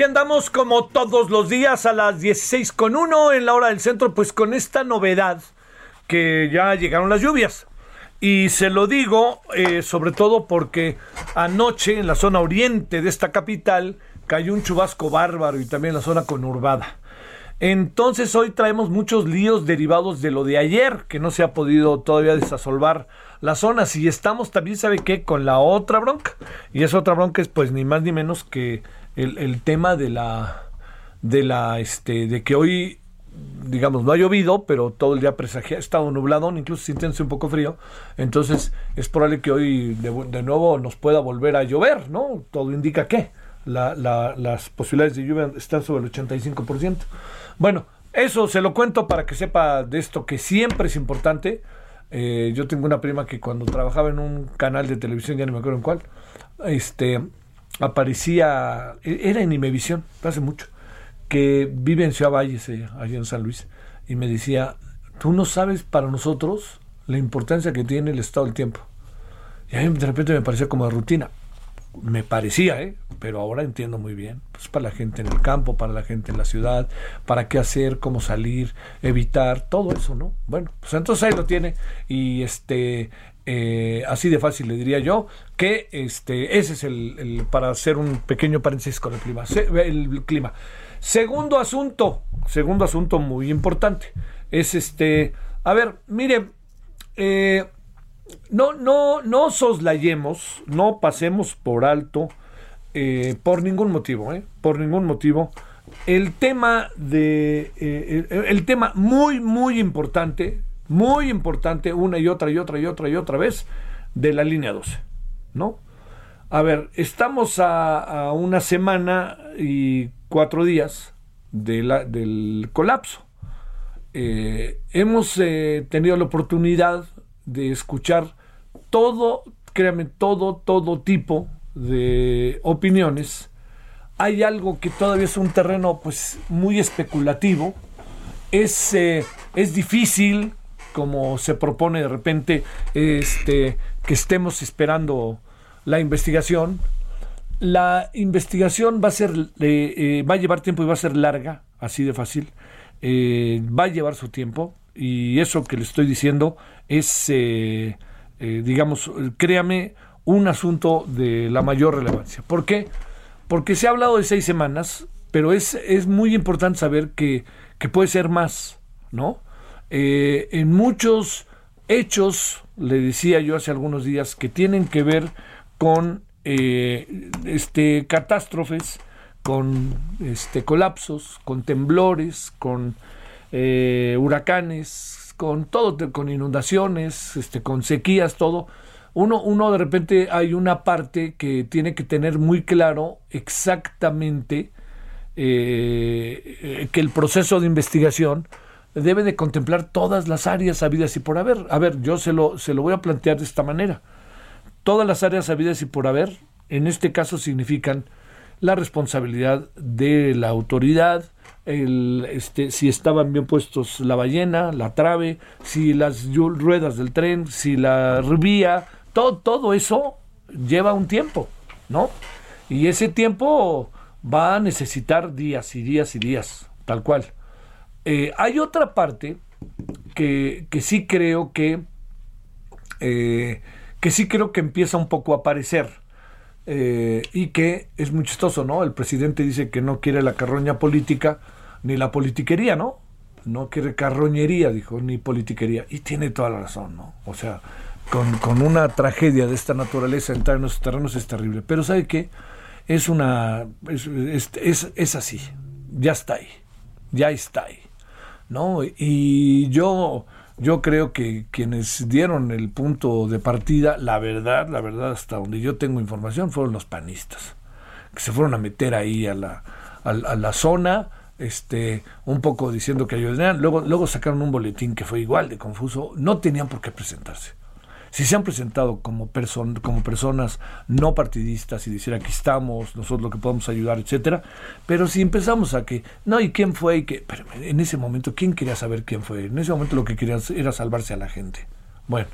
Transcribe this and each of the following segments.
Aquí andamos como todos los días a las 16 con 1 en la hora del centro, pues con esta novedad que ya llegaron las lluvias. Y se lo digo eh, sobre todo porque anoche en la zona oriente de esta capital cayó un chubasco bárbaro y también la zona conurbada. Entonces hoy traemos muchos líos derivados de lo de ayer, que no se ha podido todavía desasolvar las zonas. Y estamos también, ¿sabe qué? Con la otra bronca. Y esa otra bronca es pues ni más ni menos que el, tema de la, de la, este, de que hoy, digamos, no ha llovido, pero todo el día presagia, ha estado nublado, incluso sintiéndose un poco frío. Entonces es probable que hoy de, de nuevo nos pueda volver a llover, ¿no? Todo indica que la, la, las posibilidades de lluvia están sobre el 85%. Bueno, eso se lo cuento para que sepa de esto que siempre es importante. Eh, yo tengo una prima que cuando trabajaba en un canal de televisión, ya no me acuerdo en cuál, este, aparecía, e- era en Imevisión, hace mucho, que vive en Ciudad Valles, eh, allá en San Luis, y me decía, tú no sabes para nosotros la importancia que tiene el estado del tiempo. Y a mí de repente me parecía como de rutina. Me parecía, ¿eh? pero ahora entiendo muy bien. Pues para la gente en el campo, para la gente en la ciudad, para qué hacer, cómo salir, evitar, todo eso, ¿no? Bueno, pues entonces ahí lo tiene. Y este, eh, así de fácil le diría yo que este, ese es el, para hacer un pequeño paréntesis con el clima. El clima. Segundo asunto, segundo asunto muy importante, es este, a ver, mire, eh, no, no, no soslayemos, no pasemos por alto, eh, por ningún motivo, ¿eh? por ningún motivo, el tema de, el tema muy, muy importante, muy importante, una y otra y otra y otra y otra vez, de la línea 12, ¿no? A ver, estamos a, una semana y cuatro días de del colapso. Eh, hemos eh, tenido la oportunidad de escuchar todo, créanme, todo, todo tipo de opiniones. Hay algo que todavía es un terreno pues muy especulativo. Es, eh, es difícil, como se propone de repente, este, que estemos esperando la investigación. La investigación va a ser, eh, eh, va a llevar tiempo y va a ser larga, así de fácil. Eh, va a llevar su tiempo y eso que le estoy diciendo es, eh, digamos, créame, un asunto de la mayor relevancia. ¿Por qué? Porque se ha hablado de seis semanas, pero es, es muy importante saber que, que puede ser más, ¿no? Eh, en muchos hechos, le decía yo hace algunos días, que tienen que ver con eh, este, catástrofes, con este, colapsos, con temblores, con eh, huracanes, con todo, con inundaciones, este, con sequías, todo. Uno, uno de repente hay una parte que tiene que tener muy claro exactamente que el proceso de investigación debe de contemplar todas las áreas habidas y por haber. A ver, yo se lo, se lo voy a plantear de esta manera. Todas las áreas habidas y por haber, en este caso significan la responsabilidad de la autoridad, el, este, si estaban bien puestos la ballena, la trave, si las ruedas del tren, si la vía, todo, todo eso lleva un tiempo, ¿no? Y ese tiempo va a necesitar días y días y días, tal cual. Eh, hay otra parte que, sí creo que, eh, que sí creo que empieza un poco a aparecer. Eh, y que es muy chistoso, ¿no? El presidente dice que no quiere la carroña política ni la politiquería, ¿no? No quiere carroñería, dijo, ni politiquería. Y tiene toda la razón, ¿no? O sea, con, una tragedia de esta naturaleza entrar en nuestros terrenos es terrible. Pero ¿sabe qué? Es una... Es, es, es así. Ya está ahí. Ya está ahí. ¿No? Y yo, yo creo que quienes dieron el punto de partida, la verdad, la verdad, hasta donde yo tengo información, fueron los panistas, que se fueron a meter ahí a la, a, la zona, este, un poco diciendo que ayudarían, luego, luego sacaron un boletín que fue igual de confuso, no tenían por qué presentarse si se han presentado como, como personas no partidistas y decir aquí estamos, nosotros lo que podemos ayudar, etcétera, pero si empezamos a que, no, ¿y quién fue? Y que, pero en ese momento, ¿quién quería saber quién fue? En ese momento lo que querían era salvarse a la gente. Bueno,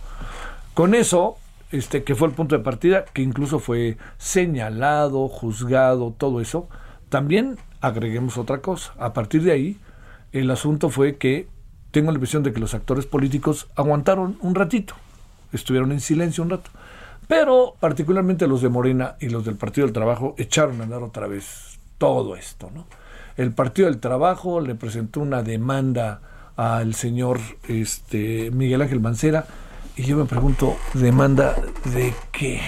con eso, este, que fue el punto de partida, que incluso fue señalado, juzgado, todo eso, también agreguemos otra cosa. A partir de ahí, el asunto fue que tengo la impresión de que los actores políticos aguantaron un ratito estuvieron en silencio un rato. Pero particularmente los de Morena y los del Partido del Trabajo echaron a andar otra vez todo esto, ¿no? El Partido del Trabajo le presentó una demanda al señor este, Miguel Ángel Mancera y yo me pregunto, ¿demanda de qué?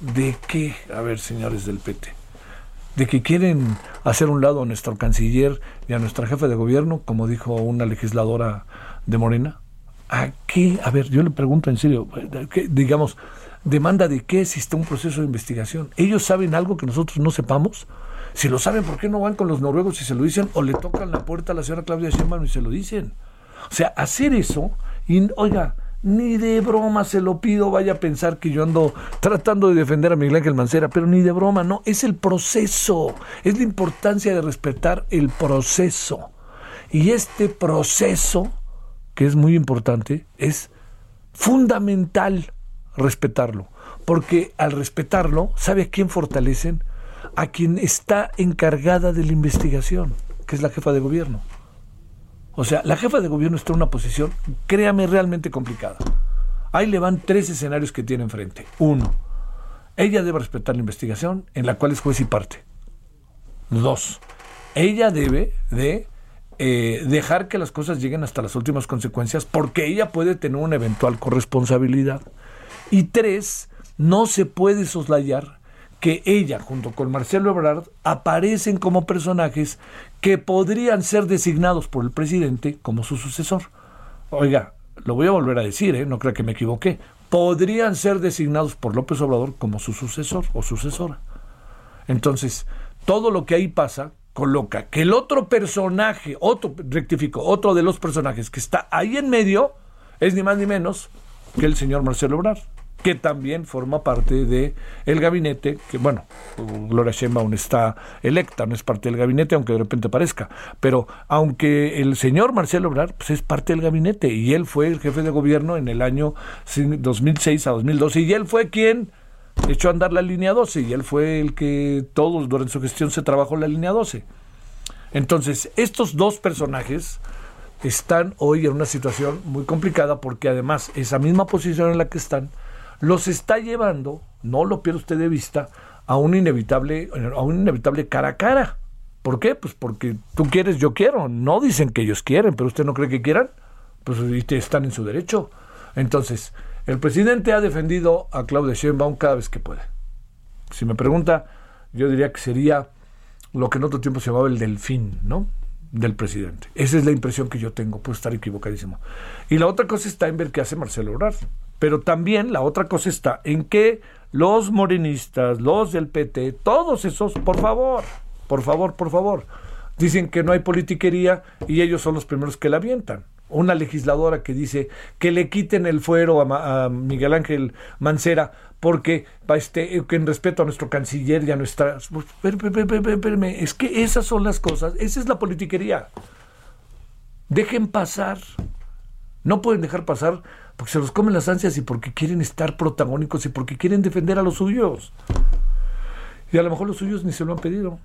¿De qué? A ver, señores del PT. ¿De que quieren hacer un lado a nuestro canciller y a nuestra jefa de gobierno, como dijo una legisladora de Morena? ¿A qué? A ver, yo le pregunto en serio, digamos, ¿demanda de qué si está un proceso de investigación? ¿Ellos saben algo que nosotros no sepamos? Si lo saben, ¿por qué no van con los noruegos y se lo dicen? ¿O le tocan la puerta a la señora Claudia Sheinbaum y se lo dicen? O sea, hacer eso, y oiga, ni de broma se lo pido, vaya a pensar que yo ando tratando de defender a Miguel Ángel Mancera, pero ni de broma, no, es el proceso, es la importancia de respetar el proceso. Y este proceso que es muy importante, es fundamental respetarlo, porque al respetarlo, ¿sabe a quién fortalecen? A quien está encargada de la investigación, que es la jefa de gobierno. O sea, la jefa de gobierno está en una posición, créame, realmente complicada. Ahí le van tres escenarios que tiene enfrente. Uno, ella debe respetar la investigación en la cual es juez y parte. Dos, ella debe de eh, dejar que las cosas lleguen hasta las últimas consecuencias porque ella puede tener una eventual corresponsabilidad. Y tres, no se puede soslayar que ella junto con Marcelo Ebrard aparecen como personajes que podrían ser designados por el presidente como su sucesor. Oiga, lo voy a volver a decir, ¿eh? no creo que me equivoqué. Podrían ser designados por López Obrador como su sucesor o sucesora. Entonces, todo lo que ahí pasa coloca que el otro personaje, otro, rectifico, otro de los personajes que está ahí en medio es ni más ni menos que el señor Marcelo Obrar, que también forma parte de el gabinete, que bueno, Gloria Sheinbaum está electa, no es parte del gabinete, aunque de repente parezca, pero aunque el señor Marcelo Obrar pues es parte del gabinete y él fue el jefe de gobierno en el año 2006 a 2012 y él fue quien echó a andar la línea 12 y él fue el que todos durante su gestión se trabajó la línea 12. Entonces, estos dos personajes están hoy en una situación muy complicada porque además esa misma posición en la que están los está llevando, no lo pierda usted de vista, a un inevitable a un inevitable cara a cara. ¿Por qué? Pues porque tú quieres, yo quiero. No dicen que ellos quieren, pero usted no cree que quieran. Pues están en su derecho. Entonces, el presidente ha defendido a Claudia Sheinbaum cada vez que puede. Si me pregunta, yo diría que sería lo que en otro tiempo se llamaba el delfín, ¿no? Del presidente. Esa es la impresión que yo tengo, puedo estar equivocadísimo. Y la otra cosa está en ver qué hace Marcelo Ebrard. Pero también la otra cosa está en que los morenistas, los del PT, todos esos, por favor, por favor, por favor, dicen que no hay politiquería y ellos son los primeros que la avientan una legisladora que dice que le quiten el fuero a, Miguel Ángel Mancera porque este, en respeto a nuestro canciller y a nuestra... Es que esas son las cosas, esa es la politiquería. Dejen pasar. No pueden dejar pasar porque se los comen las ansias y porque quieren estar protagónicos y porque quieren defender a los suyos. Y a lo mejor los suyos ni se lo han pedido.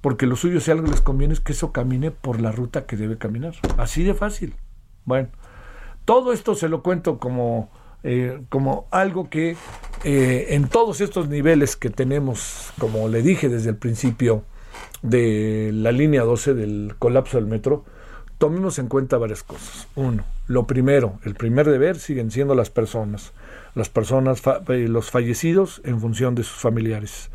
Porque los suyos, si algo les conviene, es que eso camine por la ruta que debe caminar. Así de fácil. Bueno, todo esto se lo cuento como, eh, como algo que eh, en todos estos niveles que tenemos, como le dije desde el principio de la línea 12 del colapso del metro, tomemos en cuenta varias cosas. Uno, lo primero, el primer deber siguen siendo las personas, las personas, eh, los fallecidos en función de sus familiares.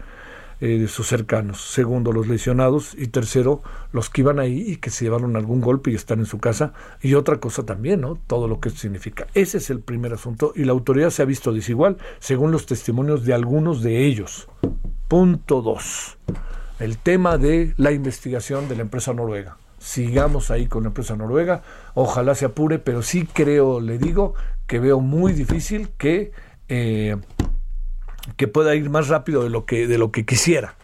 Eh, de sus cercanos. Segundo, los lesionados. Y tercero, los que iban ahí y que se llevaron algún golpe y están en su casa. Y otra cosa también, ¿no? Todo lo que significa. Ese es el primer asunto. Y la autoridad se ha visto desigual según los testimonios de algunos de ellos. Punto dos. El tema de la investigación de la empresa noruega. Sigamos ahí con la empresa noruega. Ojalá se apure, pero sí creo, le digo, que veo muy difícil que eh, que pueda ir más rápido de lo que, de lo que quisiera,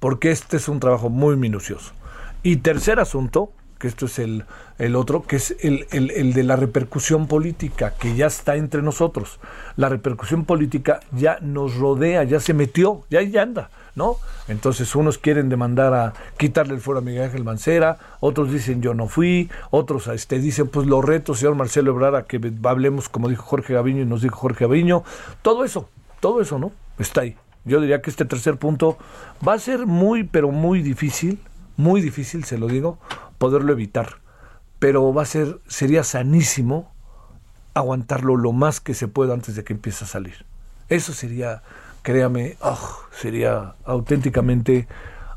porque este es un trabajo muy minucioso. Y tercer asunto, que esto es el, el otro, que es el, el, el, de la repercusión política, que ya está entre nosotros. La repercusión política ya nos rodea, ya se metió, ya, ya anda. ¿no? Entonces unos quieren demandar a quitarle el fuero a Miguel Ángel Mancera, otros dicen yo no fui, otros este, dicen pues los retos, señor Marcelo Ebrard, a que hablemos como dijo Jorge Gaviño y nos dijo Jorge Gaviño, todo eso, todo eso, ¿no? Está ahí. Yo diría que este tercer punto va a ser muy, pero muy difícil, muy difícil, se lo digo, poderlo evitar. Pero va a ser, sería sanísimo aguantarlo lo más que se pueda antes de que empiece a salir. Eso sería, créame, oh, sería auténticamente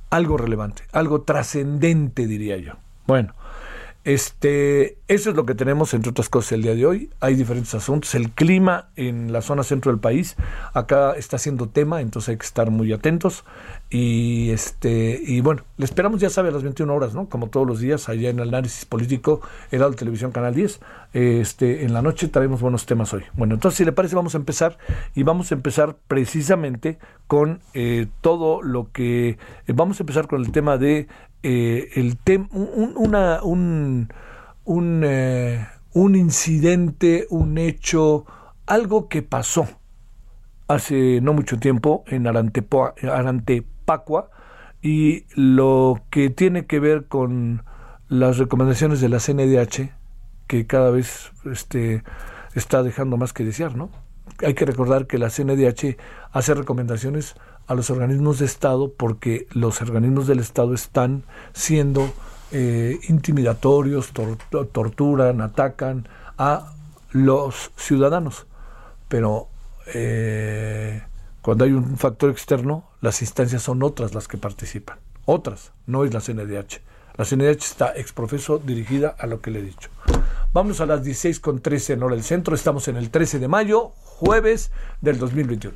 algo relevante, algo trascendente, diría yo. Bueno, este, eso es lo que tenemos, entre otras cosas, el día de hoy. Hay diferentes asuntos. El clima en la zona centro del país acá está siendo tema, entonces hay que estar muy atentos. Y este y bueno, le esperamos, ya sabe, a las 21 horas, ¿no? Como todos los días, allá en el análisis político, Heraldo Televisión Canal 10. Este, en la noche traemos buenos temas hoy. Bueno, entonces, si le parece, vamos a empezar. Y vamos a empezar precisamente con eh, todo lo que. Eh, vamos a empezar con el tema de eh, el un, un, un, un incidente, un hecho, algo que pasó hace no mucho tiempo en Arantepoa, Pacua y lo que tiene que ver con las recomendaciones de la CNDH que cada vez este, está dejando más que desear, ¿no? Hay que recordar que la CNDH hace recomendaciones a los organismos de Estado porque los organismos del Estado están siendo eh, intimidatorios, torturan, atacan a los ciudadanos. Pero eh, cuando hay un factor externo, las instancias son otras las que participan. Otras, no es la CNDH. La CNDH está exprofeso dirigida a lo que le he dicho. Vamos a las 16 con 13 en hora del centro. Estamos en el 13 de mayo, jueves del 2021.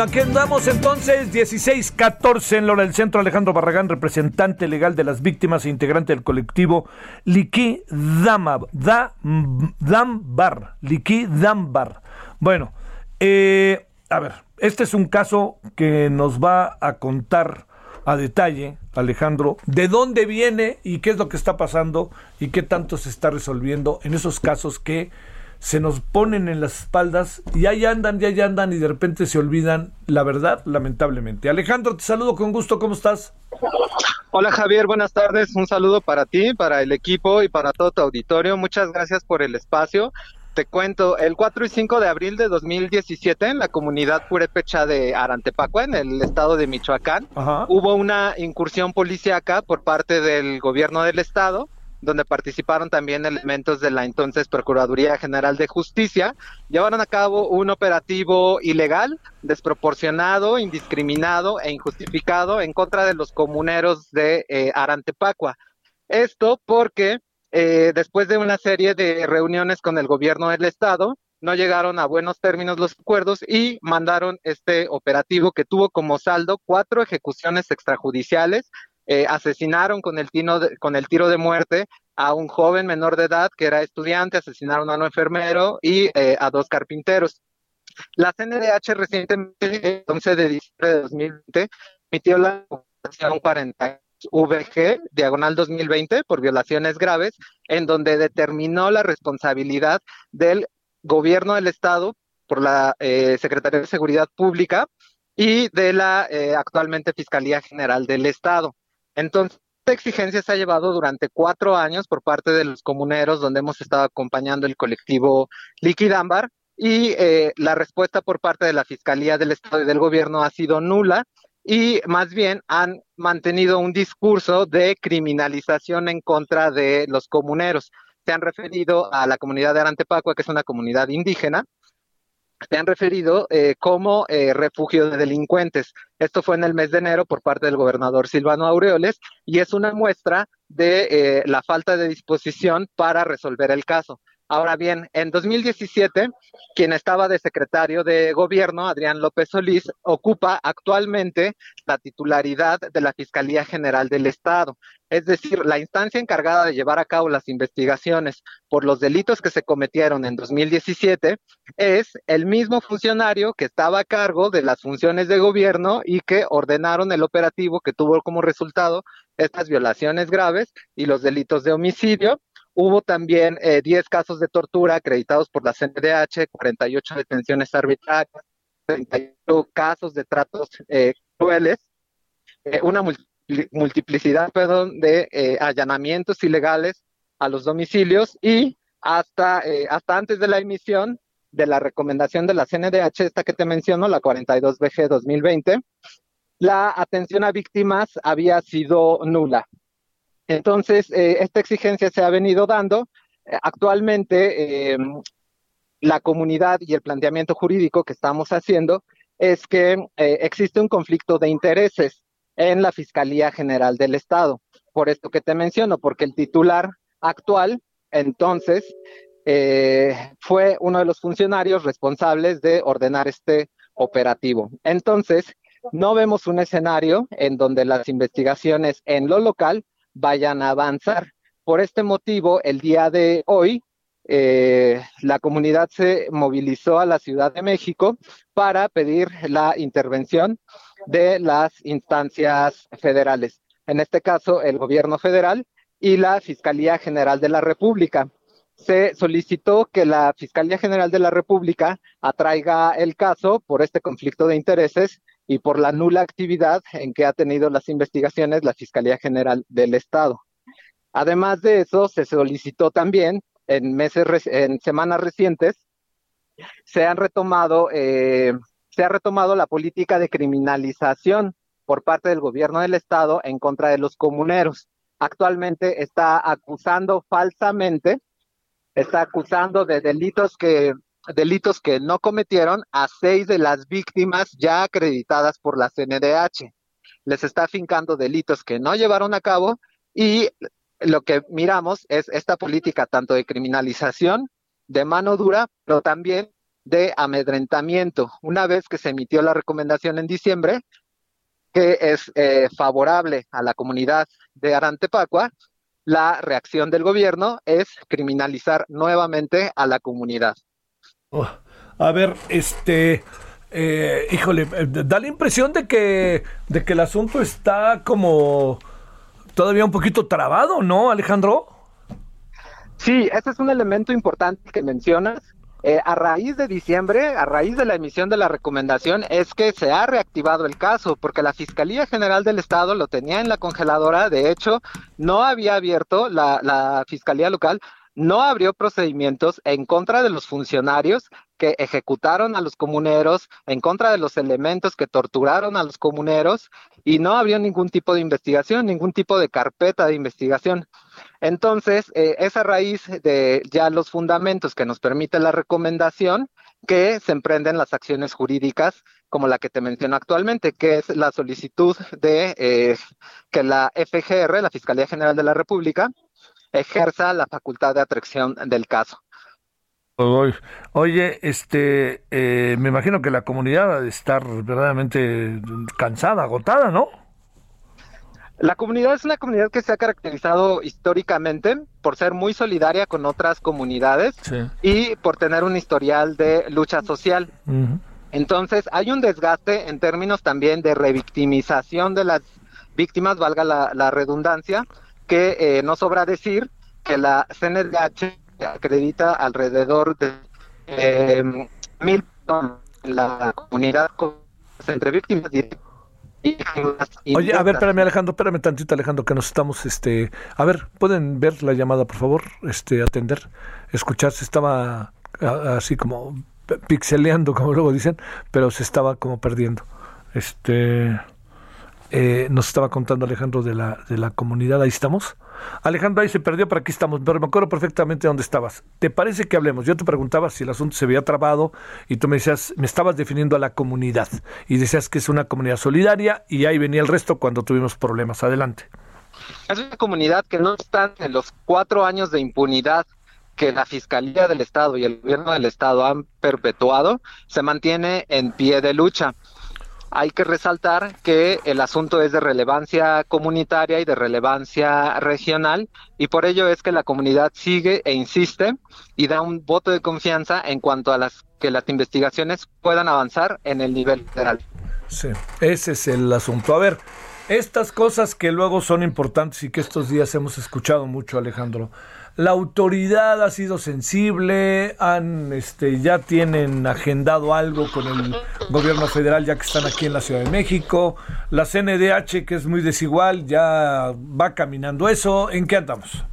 Aquí andamos entonces, 16-14 en Lora del Centro. Alejandro Barragán, representante legal de las víctimas e integrante del colectivo Liqui Damab, Dambar. Liqui Dambar. Bueno, eh, a ver, este es un caso que nos va a contar a detalle, Alejandro, de dónde viene y qué es lo que está pasando y qué tanto se está resolviendo en esos casos que se nos ponen en las espaldas y ahí andan, y ahí andan y de repente se olvidan la verdad, lamentablemente. Alejandro, te saludo con gusto, ¿cómo estás? Hola Javier, buenas tardes, un saludo para ti, para el equipo y para todo tu auditorio. Muchas gracias por el espacio. Te cuento, el 4 y 5 de abril de 2017 en la comunidad purépecha de Arantepacua, en el estado de Michoacán, hubo una incursión policíaca por parte del gobierno del estado donde participaron también elementos de la entonces Procuraduría General de Justicia, llevaron a cabo un operativo ilegal, desproporcionado, indiscriminado e injustificado en contra de los comuneros de eh, Arantepacua. Esto porque eh, después de una serie de reuniones con el gobierno del estado, no llegaron a buenos términos los acuerdos y mandaron este operativo que tuvo como saldo cuatro ejecuciones extrajudiciales eh, asesinaron con el, tino con el tiro de muerte a un joven menor de edad que era estudiante, asesinaron a un enfermero y eh, a dos carpinteros. La CNDH recientemente, el 11 de diciembre de 2020, emitió la 40 VG, diagonal 2020, por violaciones graves, en donde determinó la responsabilidad del gobierno del Estado por la eh, Secretaría de Seguridad Pública y de la actualmente Fiscalía General del Estado. Entonces, esta exigencia se ha llevado durante cuatro años por parte de los comuneros, donde hemos estado acompañando el colectivo Liquidámbar, y eh, la respuesta por parte de la Fiscalía del Estado y del Gobierno ha sido nula, y más bien han mantenido un discurso de criminalización en contra de los comuneros. Se han referido a la comunidad de Arantepacua, que es una comunidad indígena, se han referido eh, como eh, refugio de delincuentes. Esto fue en el mes de enero por parte del gobernador Silvano Aureoles y es una muestra de eh, la falta de disposición para resolver el caso. Ahora bien, en 2017, quien estaba de secretario de gobierno, Adrián López Solís, ocupa actualmente la titularidad de la Fiscalía General del Estado. Es decir, la instancia encargada de llevar a cabo las investigaciones por los delitos que se cometieron en 2017 es el mismo funcionario que estaba a cargo de las funciones de gobierno y que ordenaron el operativo que tuvo como resultado estas violaciones graves y los delitos de homicidio Hubo también 10 eh, casos de tortura acreditados por la CNDH, 48 detenciones arbitrarias, 38 casos de tratos eh, crueles, eh, una multiplicidad de allanamientos ilegales a los domicilios y hasta, hasta antes de la emisión de la recomendación de la CNDH, esta que te menciono, la 42BG 2020, la atención a víctimas había sido nula. Entonces, eh, esta exigencia se ha venido dando. Eh, actualmente, em, la comunidad y el planteamiento jurídico que estamos haciendo es que eh, existe un conflicto de intereses en la Fiscalía General del Estado. Por esto que te menciono, porque el titular actual, entonces, fue uno de los funcionarios responsables de ordenar este operativo. Entonces, no vemos un escenario en donde las investigaciones en lo local vayan a avanzar. Por este motivo, el día de hoy, eh, la comunidad se movilizó a la Ciudad de México para pedir la intervención de las instancias federales, en este caso el gobierno federal y la Fiscalía General de la República. Se solicitó que la Fiscalía General de la República atraiga el caso por este conflicto de intereses y por la nula actividad en que ha tenido las investigaciones la Fiscalía General del Estado. Además de eso, se solicitó también en meses, en semanas recientes, se han retomado, eh, se ha retomado la política de criminalización por parte del gobierno del estado en contra de los comuneros. Actualmente está acusando falsamente, está acusando de delitos que delitos que no cometieron a seis de las víctimas ya acreditadas por la CNDH. Les está fincando delitos que no llevaron a cabo y lo que miramos es esta política tanto de criminalización, de mano dura, pero también de amedrentamiento. Una vez que se emitió la recomendación en diciembre, que es eh, favorable a la comunidad de Arantepacua, la reacción del gobierno es criminalizar nuevamente a la comunidad. Oh, a ver, este, eh, híjole, eh, da la impresión de que, de que el asunto está como todavía un poquito trabado, ¿no, Alejandro? Sí, ese es un elemento importante que mencionas. Eh, a raíz de diciembre, a raíz de la emisión de la recomendación, es que se ha reactivado el caso, porque la Fiscalía General del Estado lo tenía en la congeladora, de hecho, no había abierto la, la Fiscalía Local, no abrió procedimientos en contra de los funcionarios que ejecutaron a los comuneros, en contra de los elementos que torturaron a los comuneros, y no abrió ningún tipo de investigación, ningún tipo de carpeta de investigación. Entonces, eh, es a raíz de ya los fundamentos que nos permite la recomendación que se emprenden las acciones jurídicas como la que te menciono actualmente, que es la solicitud de eh, que la FGR, la Fiscalía General de la República, ejerza la facultad de atracción del caso. Oye, este, eh, me imagino que la comunidad va a estar verdaderamente cansada, agotada, ¿no? La comunidad es una comunidad que se ha caracterizado históricamente por ser muy solidaria con otras comunidades y por tener un historial de lucha social. Entonces, hay un desgaste en términos también de revictimización de las víctimas, valga la, redundancia, que eh, no sobra decir que la CNDH acredita alrededor de eh, mil personas en la comunidad entre víctimas directas Oye, a ver, espérame Alejandro, espérame tantito Alejandro, que nos estamos, este, a ver, ¿pueden ver la llamada, por favor? Este, atender, escuchar, se estaba así como pixeleando, como luego dicen, pero se estaba como perdiendo. Este, eh, nos estaba contando Alejandro de la, de la comunidad, ahí estamos. Alejandro, ahí se perdió, pero aquí estamos. Pero me acuerdo perfectamente dónde estabas. ¿Te parece que hablemos? Yo te preguntaba si el asunto se había trabado y tú me decías, me estabas definiendo a la comunidad y decías que es una comunidad solidaria y ahí venía el resto cuando tuvimos problemas. Adelante. Es una comunidad que no está en los cuatro años de impunidad que la Fiscalía del Estado y el Gobierno del Estado han perpetuado, se mantiene en pie de lucha hay que resaltar que el asunto es de relevancia comunitaria y de relevancia regional y por ello es que la comunidad sigue e insiste y da un voto de confianza en cuanto a las que las investigaciones puedan avanzar en el nivel federal. Sí, ese es el asunto. A ver, estas cosas que luego son importantes y que estos días hemos escuchado mucho, Alejandro. La autoridad ha sido sensible, han, este, ya tienen agendado algo con el gobierno federal ya que están aquí en la Ciudad de México. La CNDH, que es muy desigual, ya va caminando eso. ¿En qué andamos?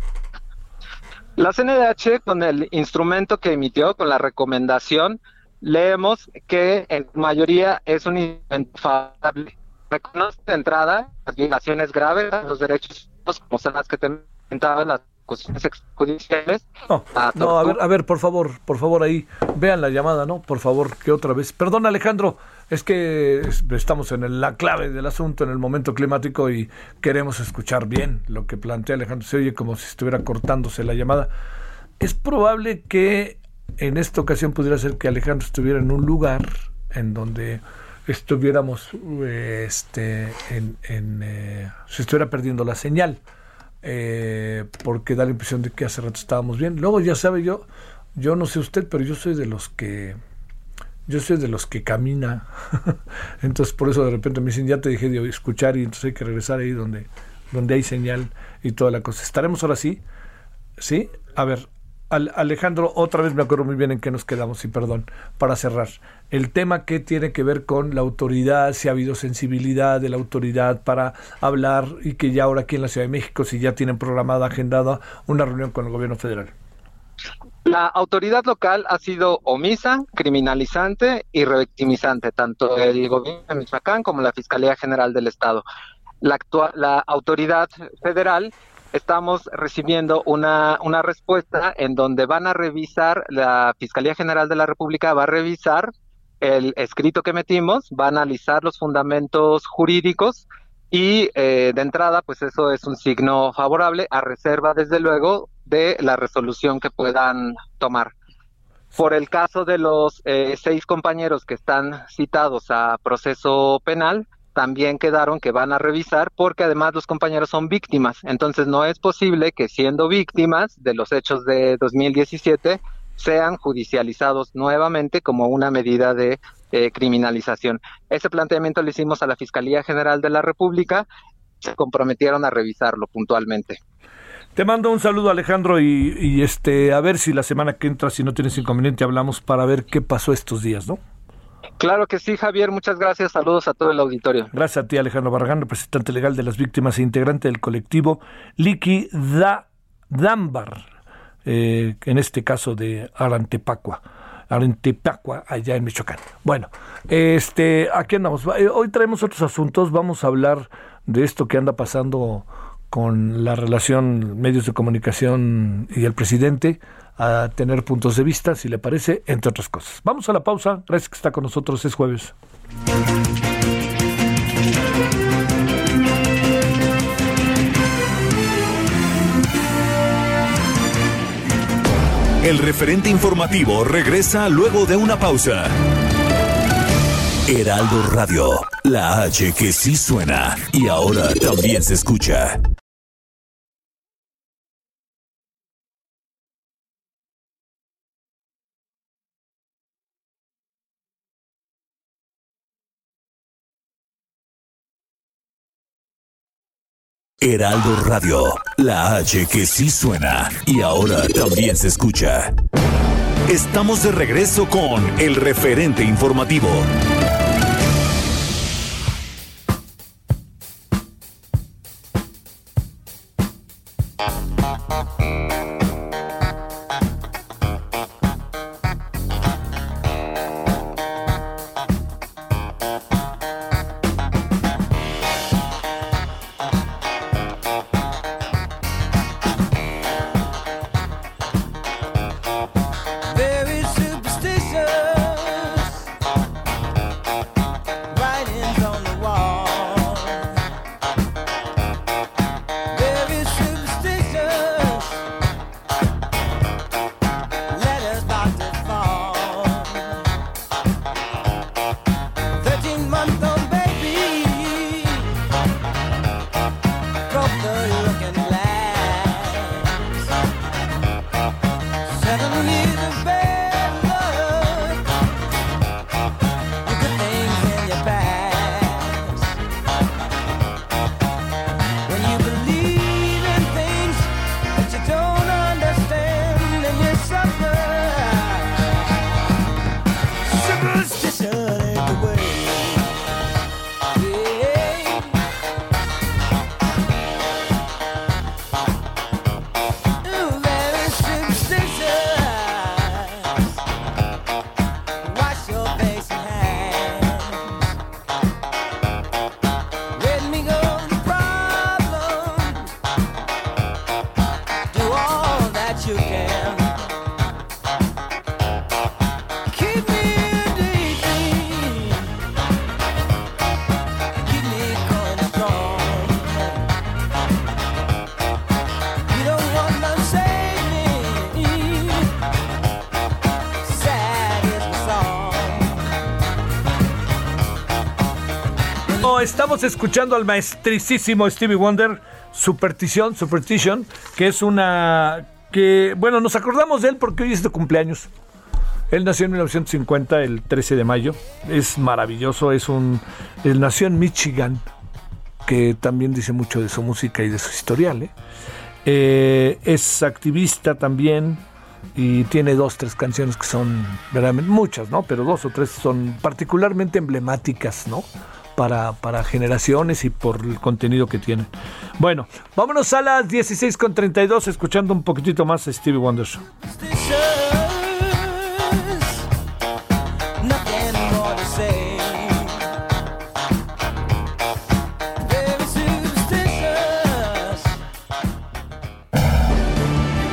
La CNDH, con el instrumento que emitió, con la recomendación, leemos que en mayoría es un instrumento favorable. Reconoce de entrada las violaciones graves a los derechos como son las que te comentaba las cuestiones. No, no, a ver, a ver, por favor, por favor ahí, vean la llamada, ¿no? Por favor, que otra vez. Perdón, Alejandro, es que estamos en la clave del asunto, en el momento climático y queremos escuchar bien lo que plantea Alejandro. Se oye como si estuviera cortándose la llamada. Es probable que en esta ocasión pudiera ser que Alejandro estuviera en un lugar en donde estuviéramos, este, en, en eh, se estuviera perdiendo la señal eh, porque da la impresión de que hace rato estábamos bien. Luego ya sabe yo, yo no sé usted, pero yo soy de los que yo soy de los que camina. entonces por eso de repente me dicen, ya te dejé de escuchar y entonces hay que regresar ahí donde, donde hay señal y toda la cosa. ¿Estaremos ahora sí? ¿Sí? A ver, Alejandro, otra vez me acuerdo muy bien en qué nos quedamos, y perdón, para cerrar. El tema que tiene que ver con la autoridad, si ha habido sensibilidad de la autoridad para hablar y que ya ahora aquí en la Ciudad de México, si ya tienen programada, agendada una reunión con el gobierno federal. La autoridad local ha sido omisa, criminalizante y revictimizante, tanto el gobierno de Michoacán como la Fiscalía General del Estado. La, la autoridad federal estamos recibiendo una, una respuesta en donde van a revisar, la Fiscalía General de la República va a revisar el escrito que metimos, va a analizar los fundamentos jurídicos y eh, de entrada, pues eso es un signo favorable a reserva, desde luego, de la resolución que puedan tomar. Por el caso de los eh, seis compañeros que están citados a proceso penal, también quedaron que van a revisar porque además los compañeros son víctimas. Entonces no es posible que siendo víctimas de los hechos de 2017 sean judicializados nuevamente como una medida de eh, criminalización. Ese planteamiento lo hicimos a la Fiscalía General de la República, se comprometieron a revisarlo puntualmente. Te mando un saludo Alejandro y, y, este a ver si la semana que entra, si no tienes inconveniente, hablamos para ver qué pasó estos días, ¿no? Claro que sí, Javier. Muchas gracias. Saludos a todo el auditorio. Gracias a ti, Alejandro Barragán, representante legal de las víctimas e integrante del colectivo Liki da Dambar, eh, en este caso de Arantepacua. Arantepacua, allá en Michoacán. Bueno, este, aquí andamos. Eh, hoy traemos otros asuntos. Vamos a hablar de esto que anda pasando con la relación medios de comunicación y el presidente a tener puntos de vista, si le parece, entre otras cosas. Vamos a la pausa. Gracias que está con nosotros. Es jueves. El referente informativo regresa luego de una pausa. Heraldo Radio, la H que sí suena y ahora también se escucha. Heraldo Radio, la H que sí suena y ahora también se escucha. Estamos de regreso con el referente informativo. Estamos escuchando al maestricísimo Stevie Wonder, Superstition, Superstition, que es una que, bueno, nos acordamos de él porque hoy es de cumpleaños. Él nació en 1950, el 13 de mayo. Es maravilloso, es un... Él nació en Michigan, que también dice mucho de su música y de su historial. ¿eh? Eh, es activista también y tiene dos, tres canciones que son verdaderamente muchas, ¿no? Pero dos o tres son particularmente emblemáticas, ¿no? Para, para generaciones y por el contenido que tienen. Bueno, vámonos a las 16.32 escuchando un poquitito más a Stevie Wonder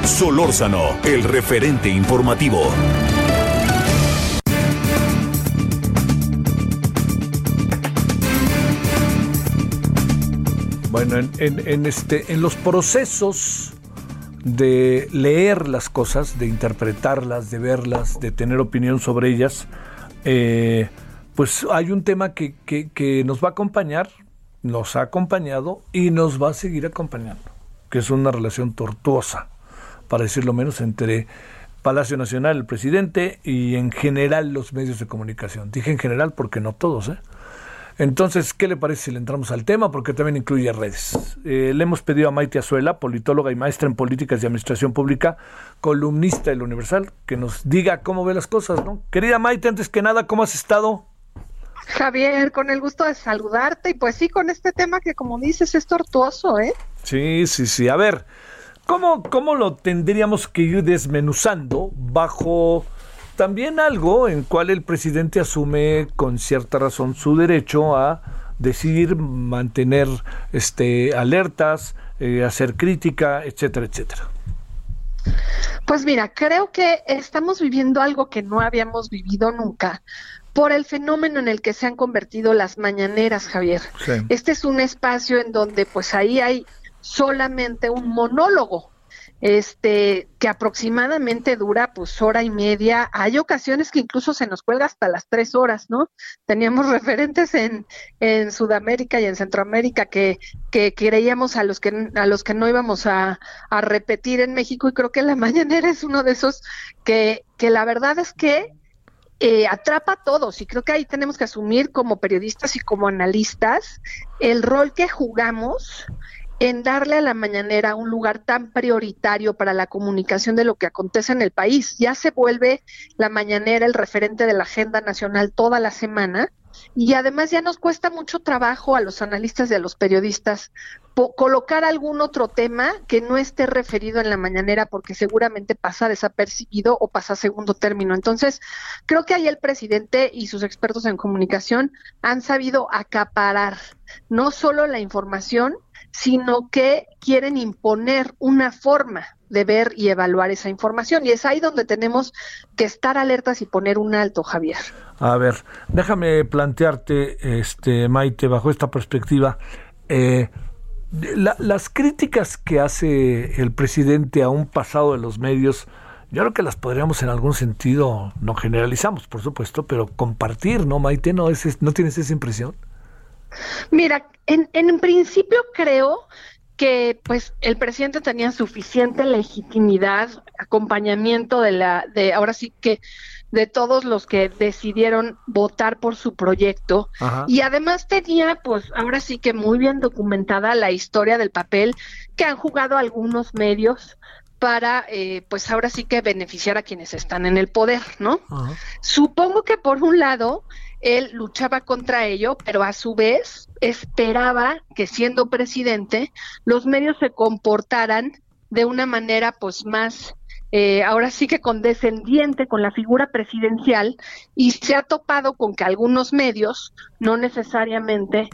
Solórzano, el referente informativo. Bueno, en, este, en los procesos de leer las cosas, de interpretarlas, de verlas, de tener opinión sobre ellas, eh, pues hay un tema que, que, nos va a acompañar, nos ha acompañado y nos va a seguir acompañando, que es una relación tortuosa, para decirlo menos, entre Palacio Nacional, el presidente, y en general los medios de comunicación. Dije en general porque no todos, ¿eh? Entonces, ¿qué le parece si le entramos al tema? Porque también incluye redes. Eh, le hemos pedido a Maite Azuela, politóloga y maestra en políticas y administración pública, columnista del Universal, que nos diga cómo ve las cosas, ¿no? Querida Maite, antes que nada, ¿cómo has estado? Javier, con el gusto de saludarte y pues sí, con este tema que como dices es tortuoso, ¿eh? Sí, sí, sí. A ver, ¿cómo, cómo lo tendríamos que ir desmenuzando bajo también algo en cual el presidente asume con cierta razón su derecho a decidir mantener este, alertas, eh, hacer crítica, etcétera, etcétera. Pues mira, creo que estamos viviendo algo que no habíamos vivido nunca por el fenómeno en el que se han convertido las mañaneras, Javier. Este es un espacio en donde pues ahí hay solamente un monólogo este que aproximadamente dura pues hora y media. Hay ocasiones que incluso se nos cuelga hasta las tres horas, ¿no? Teníamos referentes en, en Sudamérica y en Centroamérica que, que creíamos a los que a los que no íbamos a, a repetir en México y creo que la mañanera es uno de esos que, que la verdad es que eh, atrapa a todos y creo que ahí tenemos que asumir como periodistas y como analistas el rol que jugamos en darle a la mañanera un lugar tan prioritario para la comunicación de lo que acontece en el país. Ya se vuelve la mañanera el referente de la agenda nacional toda la semana y además ya nos cuesta mucho trabajo a los analistas y a los periodistas colocar algún otro tema que no esté referido en la mañanera porque seguramente pasa desapercibido o pasa a segundo término. Entonces, creo que ahí el presidente y sus expertos en comunicación han sabido acaparar no solo la información, sino que quieren imponer una forma de ver y evaluar esa información. Y es ahí donde tenemos que estar alertas y poner un alto, Javier. A ver, déjame plantearte, este, Maite, bajo esta perspectiva, eh, las críticas que hace el presidente a un pasado de los medios, yo creo que las podríamos en algún sentido, no generalizamos, por supuesto, pero compartir, ¿no, Maite? ¿No, es, ¿no tienes esa impresión? Mira, en, en principio creo que pues el presidente tenía suficiente legitimidad, acompañamiento de la, de ahora sí que de todos los que decidieron votar por su proyecto. Y además tenía pues ahora sí que muy bien documentada la historia del papel que han jugado algunos medios para eh, pues ahora sí que beneficiar a quienes están en el poder, ¿no? Supongo que por un lado él luchaba contra ello, pero a su vez esperaba que siendo presidente los medios se comportaran de una manera pues más eh, ahora sí que condescendiente con la figura presidencial y se ha topado con que algunos medios no necesariamente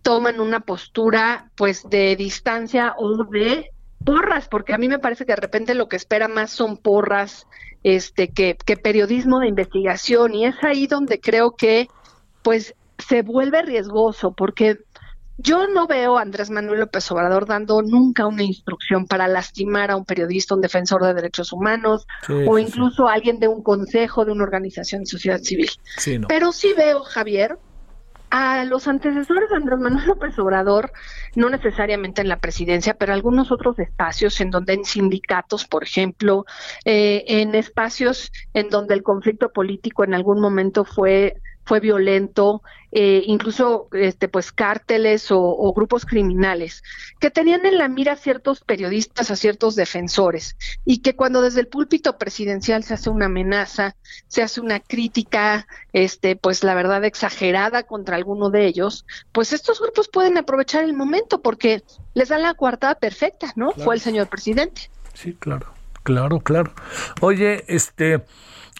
toman una postura pues de distancia o de porras, porque a mí me parece que de repente lo que espera más son porras este que, que periodismo de investigación y es ahí donde creo que pues se vuelve riesgoso porque yo no veo a Andrés Manuel López Obrador dando nunca una instrucción para lastimar a un periodista, un defensor de derechos humanos o incluso a alguien de un consejo, de una organización de sociedad civil. Pero sí veo, Javier, a los antecesores de Andrés Manuel López Obrador, no necesariamente en la presidencia, pero algunos otros espacios en donde en sindicatos, por ejemplo, eh, en espacios en donde el conflicto político en algún momento fue fue violento, eh, incluso este, pues cárteles o, grupos criminales, que tenían en la mira a ciertos periodistas, a ciertos defensores, y que cuando desde el púlpito presidencial se hace una amenaza, se hace una crítica, este, pues la verdad exagerada contra alguno de ellos, pues estos grupos pueden aprovechar el momento porque les dan la coartada perfecta, ¿no? Fue el señor presidente. Sí, claro, claro, claro. Oye, este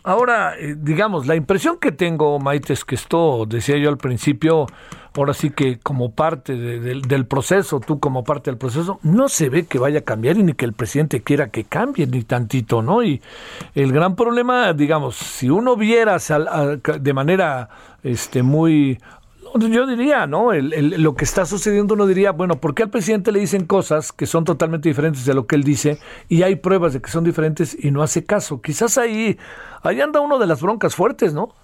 Ahora, eh, digamos, la impresión que tengo, Maite, es que esto, decía yo al principio, ahora sí que como parte del proceso, tú como parte del proceso, no se ve que vaya a cambiar y ni que el presidente quiera que cambie ni tantito, ¿no? Y el gran problema, digamos, si uno viera de manera este, muy yo diría, ¿no? lo que está sucediendo uno diría, bueno, ¿por qué al presidente le dicen cosas que son totalmente diferentes de lo que él dice y hay pruebas de que son diferentes y no hace caso? Quizás ahí, ahí anda uno de las broncas fuertes, ¿no?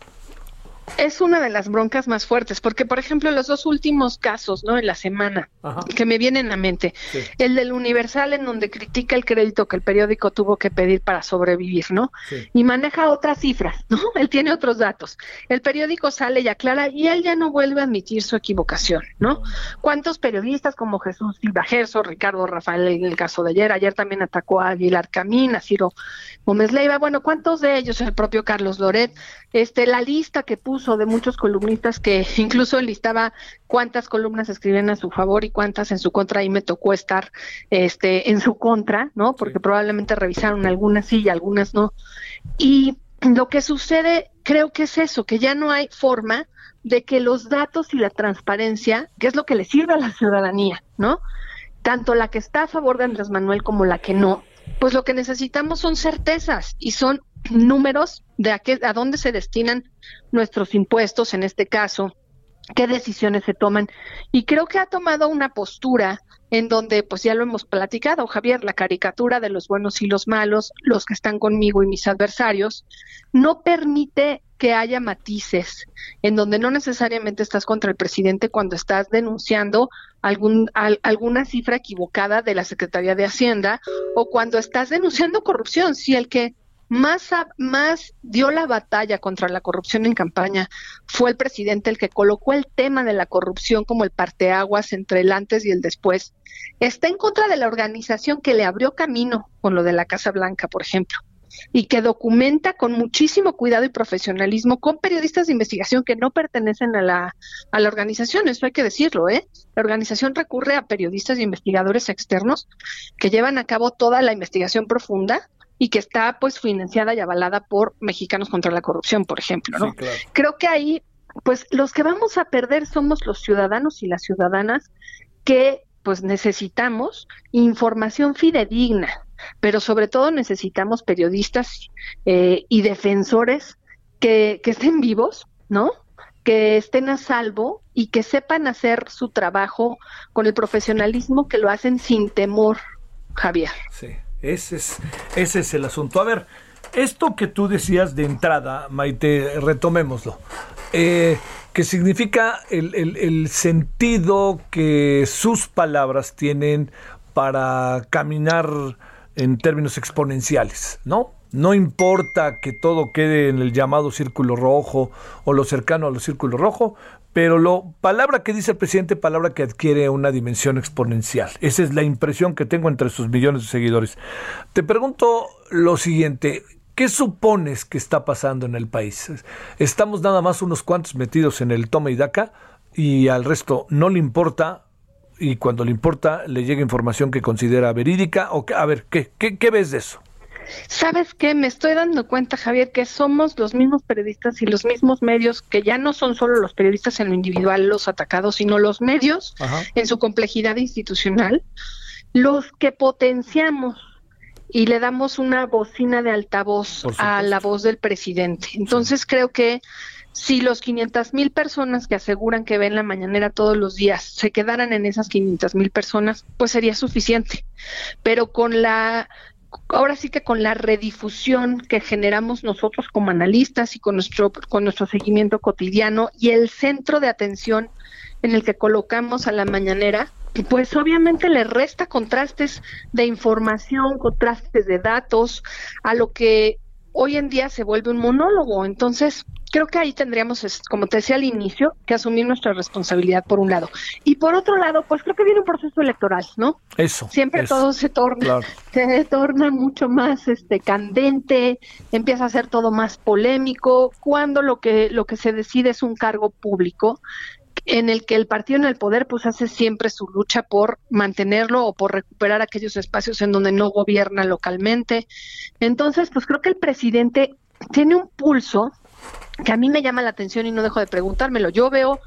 Es una de las broncas más fuertes, porque por ejemplo los dos últimos casos, ¿no? En la semana, que me vienen a mente, el del Universal en donde critica el crédito que el periódico tuvo que pedir para sobrevivir, ¿no? Y maneja otras cifras, ¿no? Él tiene otros datos. El periódico sale y aclara y él ya no vuelve a admitir su equivocación, ¿no? ¿Cuántos periodistas como Jesús Silva Gerso, Ricardo Rafael en el caso de ayer, ayer también atacó a Aguilar Camín, a Ciro Gómez Leiva, bueno, ¿cuántos de ellos, el propio Carlos Loret, este, la lista que puso de muchos columnistas que incluso listaba cuántas columnas escribían a su favor y cuántas en su contra y me tocó estar este en su contra, ¿no? Porque probablemente revisaron algunas sí y algunas no. Y lo que sucede creo que es eso, que ya no hay forma de que los datos y la transparencia, que es lo que le sirve a la ciudadanía, ¿no? Tanto la que está a favor de Andrés Manuel como la que no, pues lo que necesitamos son certezas y son números de a, qué, a dónde se destinan nuestros impuestos, en este caso, qué decisiones se toman. Y creo que ha tomado una postura en donde, pues ya lo hemos platicado, Javier, la caricatura de los buenos y los malos, los que están conmigo y mis adversarios, no permite que haya matices en donde no necesariamente estás contra el presidente cuando estás denunciando algún, alguna cifra equivocada de la Secretaría de Hacienda o cuando estás denunciando corrupción. Si el que más, dio la batalla contra la corrupción en campaña fue el presidente el que colocó el tema de la corrupción como el parteaguas entre el antes y el después. Está en contra de la organización que le abrió camino con lo de la Casa Blanca, por ejemplo y que documenta con muchísimo cuidado y profesionalismo con periodistas de investigación que no pertenecen a la, a la organización, eso hay que decirlo, ¿eh? La organización recurre a periodistas e investigadores externos que llevan a cabo toda la investigación profunda y que está pues financiada y avalada por Mexicanos contra la Corrupción, por ejemplo, ¿no? Creo que ahí pues los que vamos a perder somos los ciudadanos y las ciudadanas que pues necesitamos información fidedigna, pero sobre todo necesitamos periodistas eh, y defensores que, que estén vivos, ¿no? que estén a salvo y que sepan hacer su trabajo con el profesionalismo que lo hacen sin temor, Javier. Sí. Ese es, ese es el asunto. A ver, esto que tú decías de entrada, Maite, retomémoslo. Eh, que significa el, el, sentido que sus palabras tienen para caminar en términos exponenciales, ¿no? No importa que todo quede en el llamado círculo rojo o lo cercano a los círculos rojo, pero lo palabra que dice el presidente, palabra que adquiere una dimensión exponencial. Esa es la impresión que tengo entre sus millones de seguidores. Te pregunto lo siguiente, ¿qué supones que está pasando en el país? Estamos nada más unos cuantos metidos en el toma y daca y al resto no le importa y cuando le importa le llega información que considera verídica o a ver, ¿qué, qué, qué ves de eso? ¿Sabes qué? Me estoy dando cuenta, Javier, que somos los mismos periodistas y los mismos medios, que ya no son solo los periodistas en lo individual los atacados, sino los medios en su complejidad institucional, los que potenciamos y le damos una bocina de altavoz a la voz del presidente. Entonces creo que si los 500 mil personas que aseguran que ven la mañanera todos los días se quedaran en esas 500 mil personas, pues sería suficiente. Pero con la ahora sí que con la redifusión que generamos nosotros como analistas y con nuestro, con nuestro seguimiento cotidiano y el centro de atención en el que colocamos a la mañanera, pues obviamente le resta contrastes de información, contrastes de datos a lo que hoy en día se vuelve un monólogo. Entonces, creo que ahí tendríamos, como te decía al inicio, que asumir nuestra responsabilidad por un lado. Y por otro lado, pues creo que viene un proceso electoral, ¿no? Eso. Siempre todo se torna, se torna mucho más este candente, empieza a ser todo más polémico, cuando lo que, lo que se decide es un cargo público en el que el partido en el poder pues hace siempre su lucha por mantenerlo o por recuperar aquellos espacios en donde no gobierna localmente. Entonces, pues creo que el presidente tiene un pulso que a mí me llama la atención y no dejo de preguntármelo. Yo veo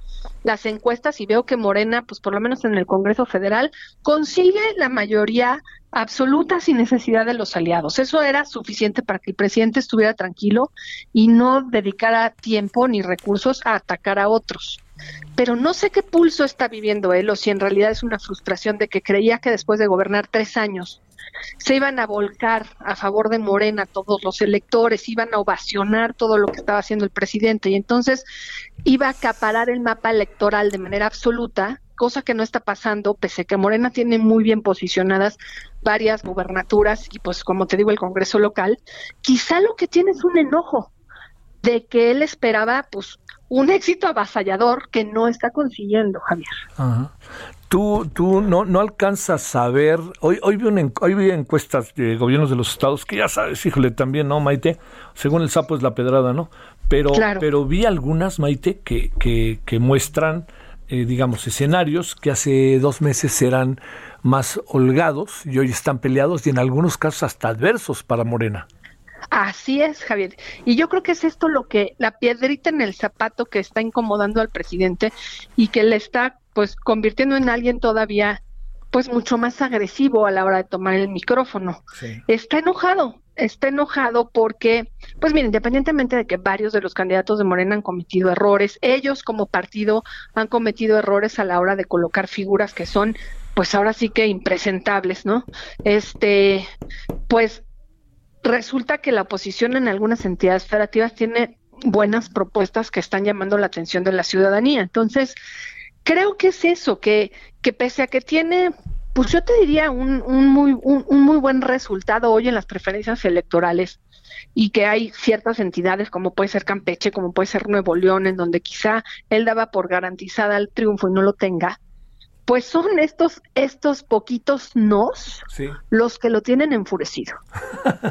las encuestas y veo que Morena, pues por lo menos en el Congreso Federal, consigue la mayoría absoluta sin necesidad de los aliados. Eso era suficiente para que el presidente estuviera tranquilo y no dedicara tiempo ni recursos a atacar a otros pero no sé qué pulso está viviendo él o si en realidad es una frustración de que creía que después de gobernar tres años se iban a volcar a favor de Morena todos los electores, iban a ovacionar todo lo que estaba haciendo el presidente y entonces iba a acaparar el mapa electoral de manera absoluta, cosa que no está pasando, pese a que Morena tiene muy bien posicionadas varias gubernaturas y pues como te digo el Congreso local, quizá lo que tiene es un enojo de que él esperaba pues un éxito avasallador que no está consiguiendo, Javier. Tú, tú no, no alcanzas a ver, hoy, hoy, vi hoy vi encuestas de gobiernos de los estados, que ya sabes, híjole, también, ¿no, Maite? Según el sapo es la pedrada, ¿no? Pero, pero vi algunas, Maite, que, que, que muestran, eh, digamos, escenarios que hace dos meses eran más holgados y hoy están peleados y en algunos casos hasta adversos para Morena. Así es, Javier. Y yo creo que es esto lo que, la piedrita en el zapato que está incomodando al presidente y que le está pues convirtiendo en alguien todavía pues mucho más agresivo a la hora de tomar el micrófono. Está enojado, está enojado porque, pues mira, independientemente de que varios de los candidatos de Morena han cometido errores, ellos como partido han cometido errores a la hora de colocar figuras que son, pues ahora sí que impresentables, ¿no? Este, pues resulta que la oposición en algunas entidades federativas tiene buenas propuestas que están llamando la atención de la ciudadanía. Entonces, creo que es eso, que, que pese a que tiene, pues yo te diría un, un muy, un, muy buen resultado hoy en las preferencias electorales y que hay ciertas entidades como puede ser Campeche, como puede ser Nuevo León, en donde quizá él daba por garantizada el triunfo y no lo tenga, pues son estos, estos poquitos nos los que lo tienen enfurecido.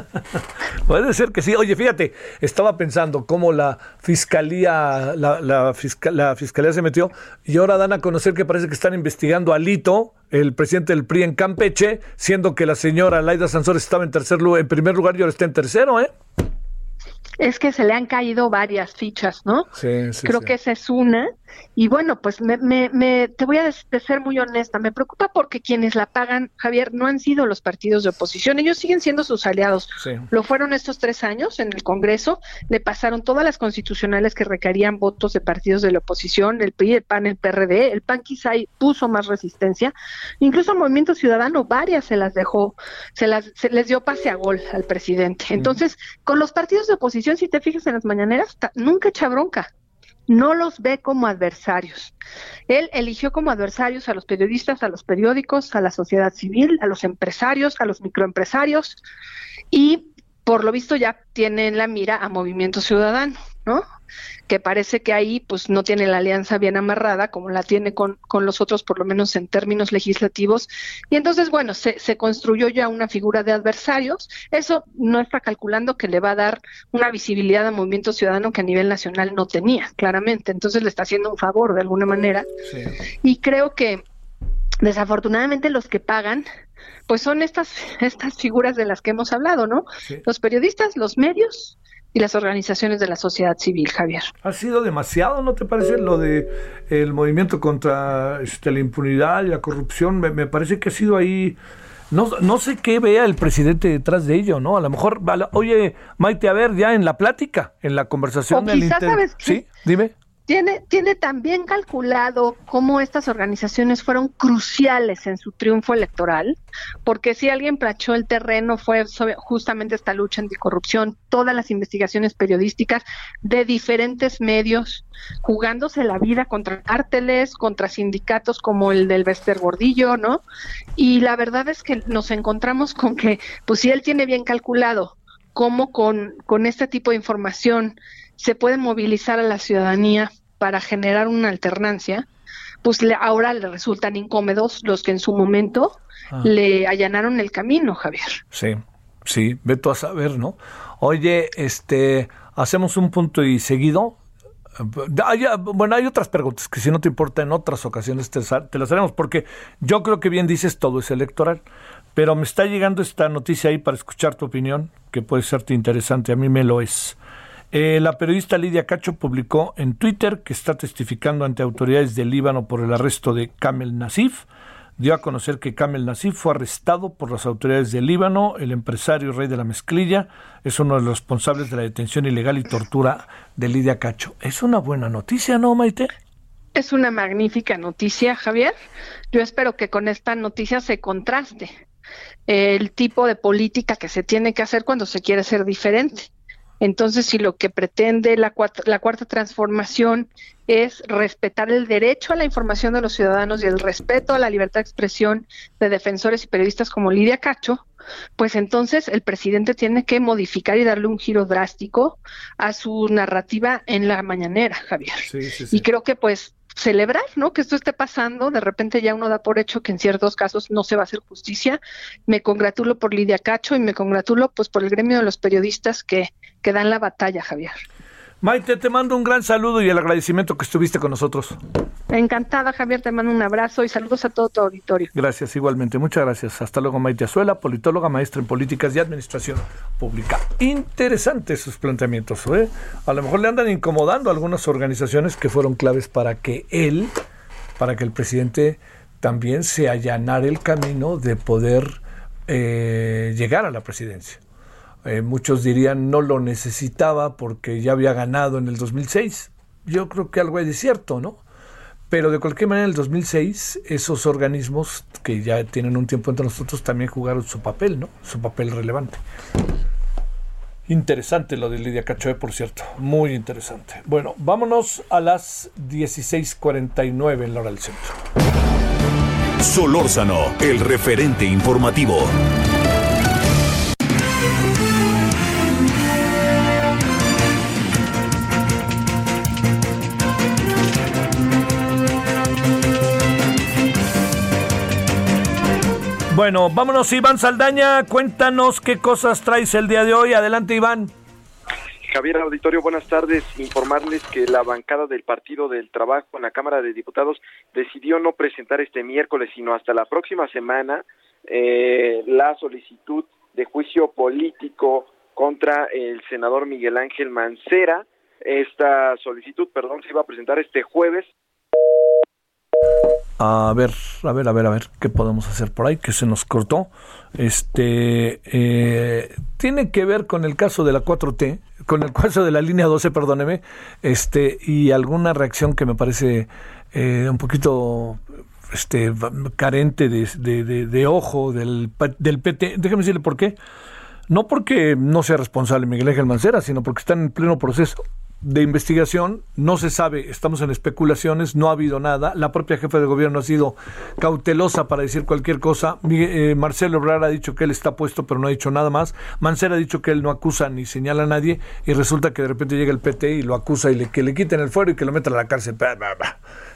Puede ser que sí. Oye, fíjate, estaba pensando cómo la fiscalía, la, la, la, fiscalía se metió y ahora dan a conocer que parece que están investigando a Lito, el presidente del PRI en Campeche, siendo que la señora Laida Sansor estaba en tercer lugar, en primer lugar y ahora está en tercero, ¿eh? es que se le han caído varias fichas, ¿no? Sí, sí, Creo que esa es una. Y bueno, pues me, me, te voy a ser muy honesta, me preocupa porque quienes la pagan, Javier, no han sido los partidos de oposición, ellos siguen siendo sus aliados. Lo fueron estos tres años en el Congreso, le pasaron todas las constitucionales que requerían votos de partidos de la oposición, el PRI, el PAN, el PRD, el PAN quizá puso más resistencia, incluso Movimiento Ciudadano, varias se las dejó, se las se les dio pase a gol al presidente. Entonces, con los partidos de oposición, si te fijas en las mañaneras, nunca echa bronca no los ve como adversarios. Él eligió como adversarios a los periodistas, a los periódicos, a la sociedad civil, a los empresarios, a los microempresarios y por lo visto ya tiene en la mira a Movimiento Ciudadano, ¿no? Que parece que ahí pues no tiene la alianza bien amarrada como la tiene con, con los otros, por lo menos en términos legislativos. Y entonces, bueno, se, se construyó ya una figura de adversarios. Eso no está calculando que le va a dar una visibilidad al movimiento ciudadano que a nivel nacional no tenía, claramente. Entonces le está haciendo un favor de alguna manera. Y creo que desafortunadamente los que pagan pues son estas estas figuras de las que hemos hablado, ¿no? Los periodistas, los medios y las organizaciones de la sociedad civil, Javier. Ha sido demasiado, ¿no te parece? Lo de el movimiento contra este, la impunidad y la corrupción, me, parece que ha sido ahí... No, no sé qué vea el presidente detrás de ello, ¿no? A lo mejor, oye, Maite, a ver, ya en la plática, en la conversación del inter... Sí, dime. Tiene, tiene también calculado cómo estas organizaciones fueron cruciales en su triunfo electoral, porque si alguien plachó el terreno fue justamente esta lucha anticorrupción, todas las investigaciones periodísticas de diferentes medios, jugándose la vida contra cárteles, contra sindicatos como el del Bester Gordillo, ¿no? Y la verdad es que nos encontramos con que, pues si él tiene bien calculado cómo con, con este tipo de información se puede movilizar a la ciudadanía para generar una alternancia, pues ahora le resultan incómodos los que en su momento ah. le allanaron el camino, Javier. Sí, sí, veto a saber, ¿no? Oye, este, hacemos un punto y seguido. bueno, hay otras preguntas que si no te importa en otras ocasiones te, te las haremos, porque yo creo que bien dices todo es electoral, pero me está llegando esta noticia ahí para escuchar tu opinión, que puede serte interesante, a mí me lo es. Eh, la periodista Lidia Cacho publicó en Twitter que está testificando ante autoridades del Líbano por el arresto de Kamel Nasif. Dio a conocer que Kamel Nasif fue arrestado por las autoridades del Líbano. El empresario rey de la mezclilla es uno de los responsables de la detención ilegal y tortura de Lidia Cacho. Es una buena noticia, ¿no, Maite? Es una magnífica noticia, Javier. Yo espero que con esta noticia se contraste el tipo de política que se tiene que hacer cuando se quiere ser diferente. Entonces, si lo que pretende la, la, cuarta transformación es respetar el derecho a la información de los ciudadanos y el respeto a la libertad de expresión de defensores y periodistas como Lidia Cacho, pues entonces el presidente tiene que modificar y darle un giro drástico a su narrativa en la mañanera, Javier. Y creo que pues celebrar, ¿no? Que esto esté pasando, de repente ya uno da por hecho que en ciertos casos no se va a hacer justicia. Me congratulo por Lidia Cacho y me congratulo pues por el gremio de los periodistas que, que dan la batalla, Javier. Maite, te mando un gran saludo y el agradecimiento que estuviste con nosotros. Encantada, Javier, te mando un abrazo y saludos a todo tu auditorio. Gracias, igualmente. Muchas gracias. Hasta luego, Maite Azuela, politóloga, maestra en políticas y administración pública. Interesantes sus planteamientos. ¿eh? A lo mejor le andan incomodando a algunas organizaciones que fueron claves para que él, para que el presidente también se allanara el camino de poder eh, llegar a la presidencia. Eh, muchos dirían no lo necesitaba porque ya había ganado en el 2006. Yo creo que algo es cierto, ¿no? Pero de cualquier manera, en el 2006, esos organismos que ya tienen un tiempo entre nosotros también jugaron su papel, ¿no? Su papel relevante. Interesante lo de Lidia Cachoe, por cierto. Muy interesante. Bueno, vámonos a las 16:49 en la hora del centro. Solórzano, el referente informativo. Bueno, vámonos Iván Saldaña, cuéntanos qué cosas traes el día de hoy. Adelante Iván. Javier Auditorio, buenas tardes. Informarles que la bancada del Partido del Trabajo en la Cámara de Diputados decidió no presentar este miércoles, sino hasta la próxima semana, eh, la solicitud de juicio político contra el senador Miguel Ángel Mancera. Esta solicitud, perdón, se iba a presentar este jueves a ver, a ver, a ver, a ver, ¿qué podemos hacer por ahí? Que se nos cortó. Este, eh, tiene que ver con el caso de la 4T, con el caso de la línea 12, perdóneme, este, y alguna reacción que me parece eh, un poquito este, carente de, ojo del, del PT. Déjeme decirle por qué. No porque no sea responsable Miguel Ángel Mancera, sino porque está en pleno proceso de investigación, no se sabe, estamos en especulaciones, no ha habido nada, la propia jefa de gobierno ha sido cautelosa para decir cualquier cosa, eh, Marcelo Obrar ha dicho que él está puesto pero no ha dicho nada más, Mancera ha dicho que él no acusa ni señala a nadie y resulta que de repente llega el PT y lo acusa y le, que le quiten el fuero y que lo metan a la cárcel.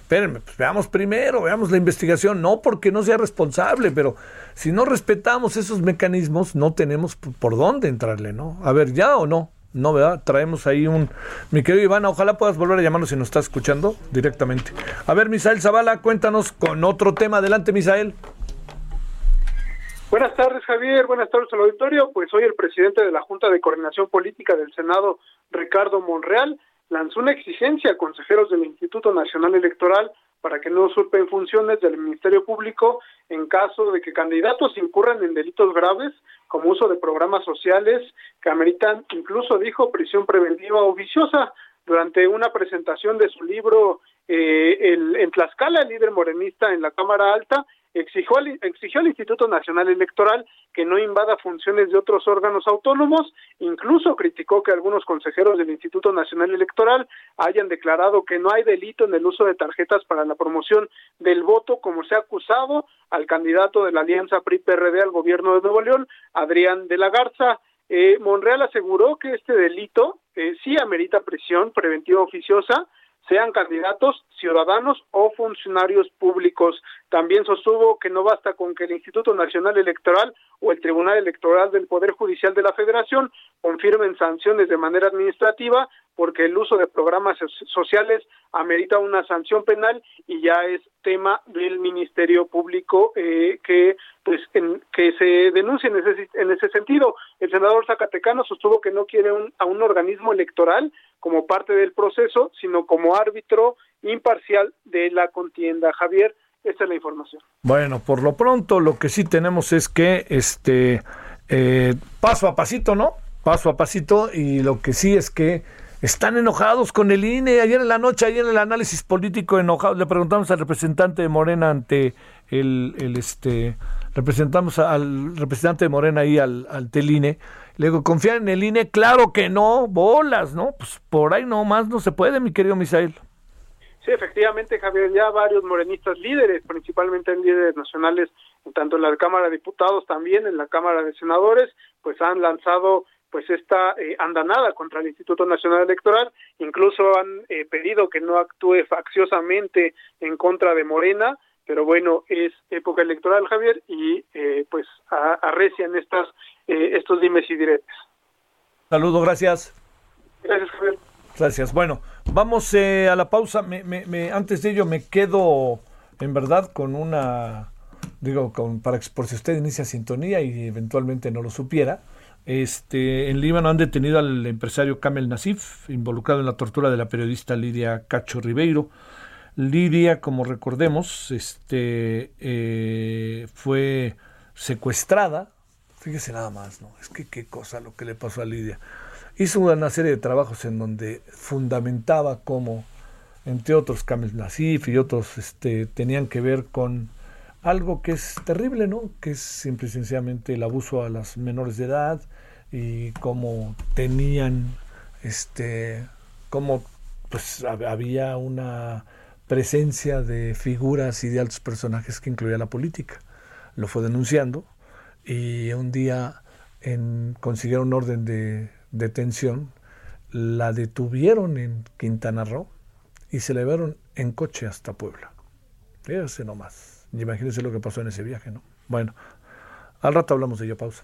Espérenme, pues veamos primero, veamos la investigación, no porque no sea responsable, pero si no respetamos esos mecanismos, no tenemos por dónde entrarle, ¿no? A ver, ¿ya o no? No, ¿verdad? Traemos ahí un... Mi querido Iván, ojalá puedas volver a llamarnos si nos estás escuchando directamente. A ver, Misael Zavala, cuéntanos con otro tema. Adelante, Misael. Buenas tardes, Javier. Buenas tardes al auditorio. Pues hoy el presidente de la Junta de Coordinación Política del Senado, Ricardo Monreal, lanzó una exigencia a consejeros del Instituto Nacional Electoral para que no usurpen funciones del Ministerio Público en caso de que candidatos incurran en delitos graves como uso de programas sociales que ameritan, incluso dijo, prisión preventiva o viciosa. Durante una presentación de su libro eh, el, en Tlaxcala, el líder morenista en la Cámara Alta, exigió al, exigió al Instituto Nacional Electoral que no invada funciones de otros órganos autónomos, incluso criticó que algunos consejeros del Instituto Nacional Electoral hayan declarado que no hay delito en el uso de tarjetas para la promoción del voto, como se ha acusado al candidato de la Alianza PRI-PRD al gobierno de Nuevo León, Adrián de la Garza. Eh, Monreal aseguró que este delito eh, sí amerita prisión preventiva oficiosa, sean candidatos, ciudadanos o funcionarios públicos. También sostuvo que no basta con que el Instituto Nacional Electoral o el Tribunal Electoral del Poder Judicial de la Federación confirmen sanciones de manera administrativa, porque el uso de programas sociales amerita una sanción penal y ya es tema del Ministerio Público eh, que pues que se denuncie en ese, en ese sentido. El senador Zacatecano sostuvo que no quiere un, a un organismo electoral como parte del proceso, sino como árbitro imparcial de la contienda. Javier, esta es la información. Bueno, por lo pronto lo que sí tenemos es que este eh, paso a pasito, ¿no? Paso a pasito y lo que sí es que están enojados con el INE. Ayer en la noche, ayer en el análisis político enojado, le preguntamos al representante de Morena ante el, el este representamos al representante de Morena ahí al, al Teline. Le digo, ¿confía en el INE? Claro que no, bolas, ¿no? Pues por ahí nomás no se puede, mi querido Misael. Sí, efectivamente, Javier, ya varios morenistas líderes, principalmente líderes nacionales, tanto en la Cámara de Diputados, también en la Cámara de Senadores, pues han lanzado pues esta eh, andanada contra el Instituto Nacional Electoral, incluso han eh, pedido que no actúe facciosamente en contra de Morena, pero bueno, es época electoral, Javier, y eh, pues arrecian estas, eh, estos dimes y diretes. Saludos, gracias. Gracias, Javier. Gracias. Bueno, vamos eh, a la pausa. Me, me, me, antes de ello, me quedo en verdad con una, digo, con, para por si usted inicia sintonía y eventualmente no lo supiera. Este, en Líbano han detenido al empresario Kamel Nasif, involucrado en la tortura de la periodista Lidia Cacho Ribeiro. Lidia, como recordemos, este, eh, fue secuestrada. Fíjese nada más, ¿no? Es que qué cosa lo que le pasó a Lidia. Hizo una serie de trabajos en donde fundamentaba cómo, entre otros, Kamel Nasif y otros este, tenían que ver con algo que es terrible, ¿no? Que es simple y sencillamente el abuso a las menores de edad y cómo tenían, este, cómo pues había una presencia de figuras y de altos personajes que incluía la política. Lo fue denunciando y un día consiguieron un orden de detención, la detuvieron en Quintana Roo y se la llevaron en coche hasta Puebla. Fíjese nomás. Imagínense lo que pasó en ese viaje, ¿no? Bueno, al rato hablamos de ello. Pausa.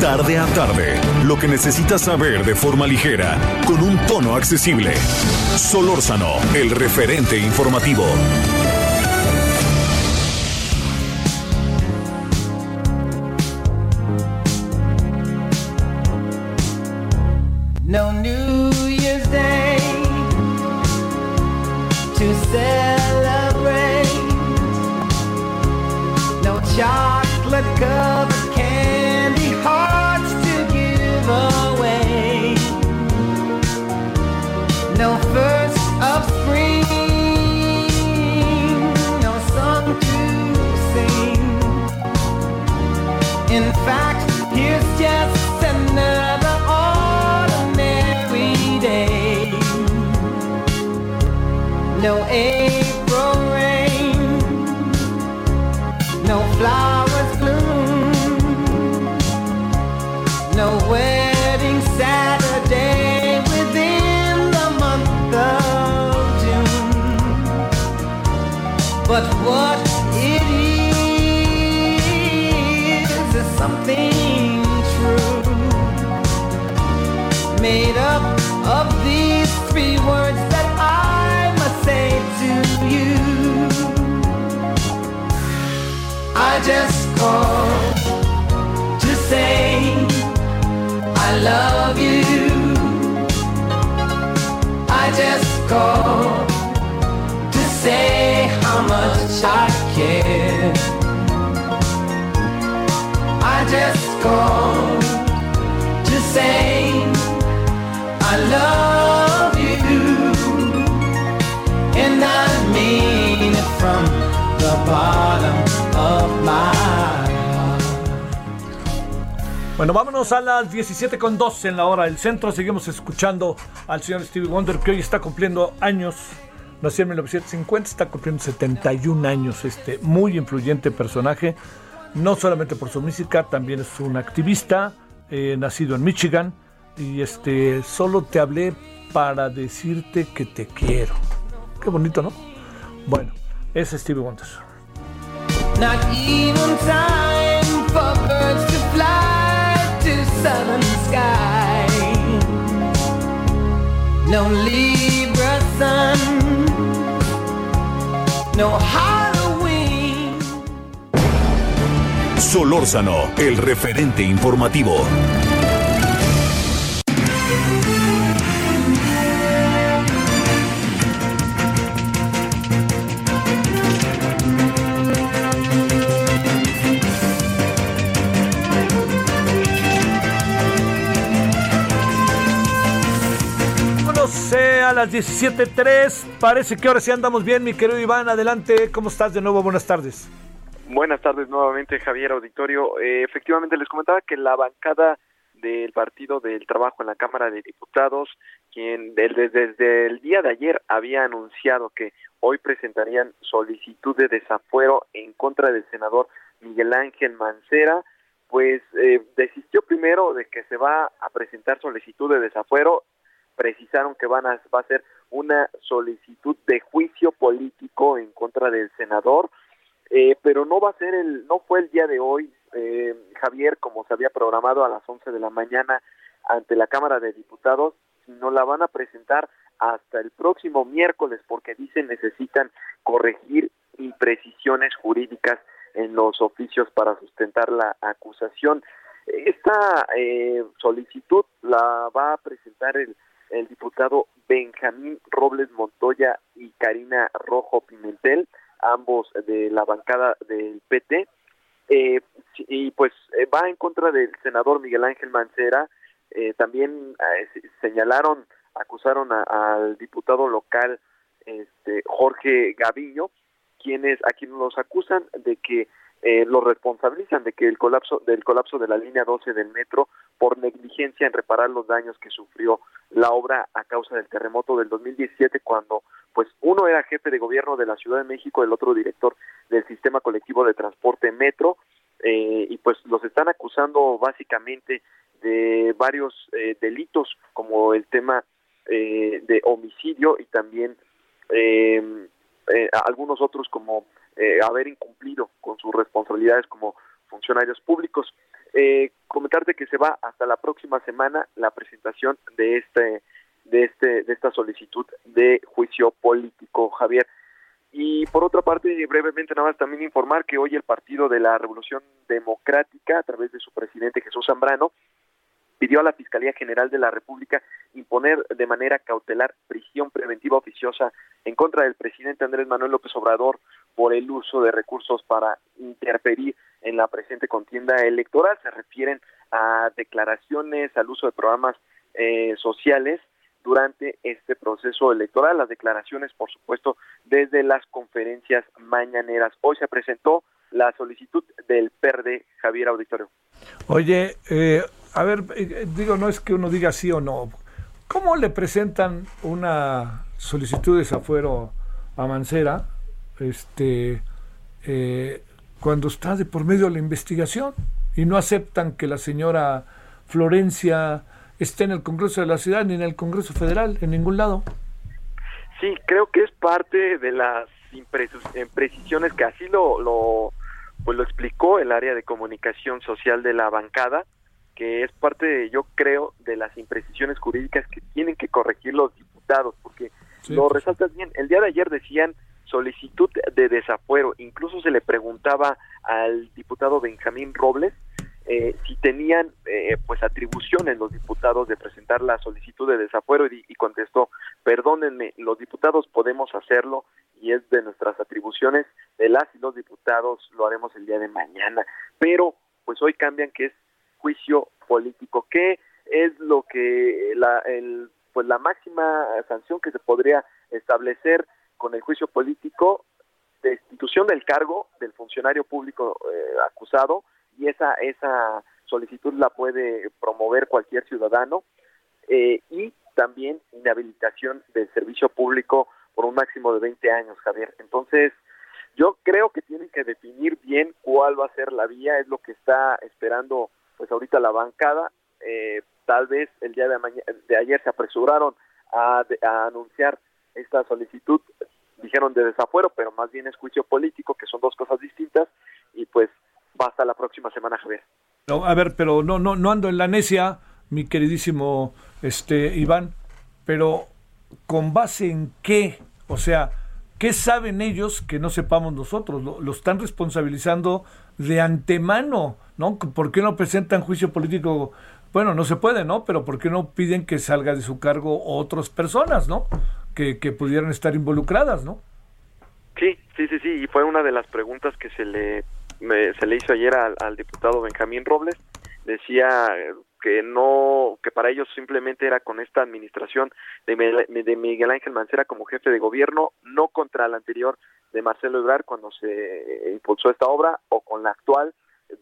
Tarde a tarde, lo que necesitas saber de forma ligera, con un tono accesible. Solórzano, el referente informativo. No New Year's Day to. Say I love you. I just called to say how much I care. I just called to say I love Bueno, vámonos a las 17 con 12 en la hora del centro. Seguimos escuchando al señor Stevie Wonder que hoy está cumpliendo años. Nació en 1950, está cumpliendo 71 años. Este muy influyente personaje, no solamente por su música, también es un activista, eh, nacido en Michigan. Y este, solo te hablé para decirte que te quiero. Qué bonito, ¿no? Bueno, es Stevie Wonder. Southern sky. No Libra sun, no Halloween. Solórzano, el referente informativo. Las 17.03. Parece que ahora sí andamos bien, mi querido Iván. Adelante, ¿cómo estás de nuevo? Buenas tardes. Buenas tardes nuevamente, Javier Auditorio. Eh, efectivamente, les comentaba que la bancada del Partido del Trabajo en la Cámara de Diputados, quien desde, desde el día de ayer había anunciado que hoy presentarían solicitud de desafuero en contra del senador Miguel Ángel Mancera, pues eh, desistió primero de que se va a presentar solicitud de desafuero, precisaron que van a, va a ser una solicitud de juicio político en contra del senador, eh, pero no va a ser el, no fue el día de hoy, eh, Javier, como se había programado a las 11 de la mañana ante la Cámara de Diputados, sino la van a presentar hasta el próximo miércoles porque dicen necesitan corregir imprecisiones jurídicas en los oficios para sustentar la acusación. Esta eh, solicitud la va a presentar el, el diputado Benjamín Robles Montoya y Karina Rojo Pimentel, ambos de la bancada del PT. Eh, y pues eh, va en contra del senador Miguel Ángel Mancera. Eh, también eh, señalaron, acusaron a- al diputado local este, Jorge Gaviño, quienes a quienes los acusan de que eh, lo responsabilizan de que el colapso del colapso de la línea 12 del metro por negligencia en reparar los daños que sufrió la obra a causa del terremoto del 2017 cuando pues uno era jefe de gobierno de la Ciudad de México, el otro director del sistema colectivo de transporte metro eh, y pues los están acusando básicamente de varios eh, delitos como el tema eh, de homicidio y también eh, eh, algunos otros como eh, haber incumplido con sus responsabilidades como funcionarios públicos. Eh, comentarte que se va hasta la próxima semana la presentación de este de este de esta solicitud de juicio político, Javier. Y por otra parte, brevemente nada más también informar que hoy el Partido de la Revolución Democrática, a través de su presidente Jesús Zambrano, pidió a la Fiscalía General de la República imponer de manera cautelar prisión preventiva oficiosa en contra del presidente Andrés Manuel López Obrador por el uso de recursos para interferir en la presente contienda electoral. Se refieren a declaraciones, al uso de programas eh, sociales durante este proceso electoral. Las declaraciones, por supuesto, desde las conferencias mañaneras. Hoy se presentó la solicitud del PERDE, Javier Auditorio. Oye, eh, a ver, eh, digo, no es que uno diga sí o no. ¿Cómo le presentan una solicitud de desafuero a Mancera este, eh, cuando está de por medio de la investigación y no aceptan que la señora Florencia esté en el Congreso de la Ciudad ni en el Congreso Federal, en ningún lado? Sí, creo que es parte de las imprecisiones que así lo, lo, pues lo explicó el área de comunicación social de la bancada, que es parte, de, yo creo, de las imprecisiones jurídicas que tienen que corregir los diputados, porque Sí, lo pues. resaltas bien. El día de ayer decían solicitud de desafuero, incluso se le preguntaba al diputado Benjamín Robles eh, si tenían eh, pues atribuciones los diputados de presentar la solicitud de desafuero y, y contestó perdónenme los diputados podemos hacerlo y es de nuestras atribuciones de las y los diputados lo haremos el día de mañana pero pues hoy cambian que es juicio político qué es lo que la pues la máxima sanción que se podría establecer con el juicio político destitución del cargo del funcionario público eh, acusado y esa esa solicitud la puede promover cualquier ciudadano eh, y también inhabilitación del servicio público por un máximo de 20 años, Javier. Entonces, yo creo que tienen que definir bien cuál va a ser la vía, es lo que está esperando pues ahorita la bancada. Eh, tal vez el día de, ayer se apresuraron a, de- a anunciar esta solicitud, dijeron de desafuero, pero más bien es juicio político, que son dos cosas distintas, y pues va hasta la próxima semana, Javier. No, a ver, pero no, no, no ando en la necia, mi queridísimo este, Iván, pero ¿con base en qué? O sea, ¿qué saben ellos que no sepamos nosotros? Lo están responsabilizando de antemano, ¿no? ¿Por qué no presentan juicio político? Bueno, no se puede, ¿no? Pero ¿por qué no piden que salga de su cargo otras personas, ¿no? Que, que pudieran estar involucradas, ¿no? Sí, sí, sí, sí, y fue una de las preguntas que se le me- se le hizo ayer al, diputado Benjamín Robles. Decía, que no que para ellos simplemente era con esta administración de, de Miguel Ángel Mancera como jefe de gobierno, no contra la anterior de Marcelo Ebrard cuando se impulsó esta obra o con la actual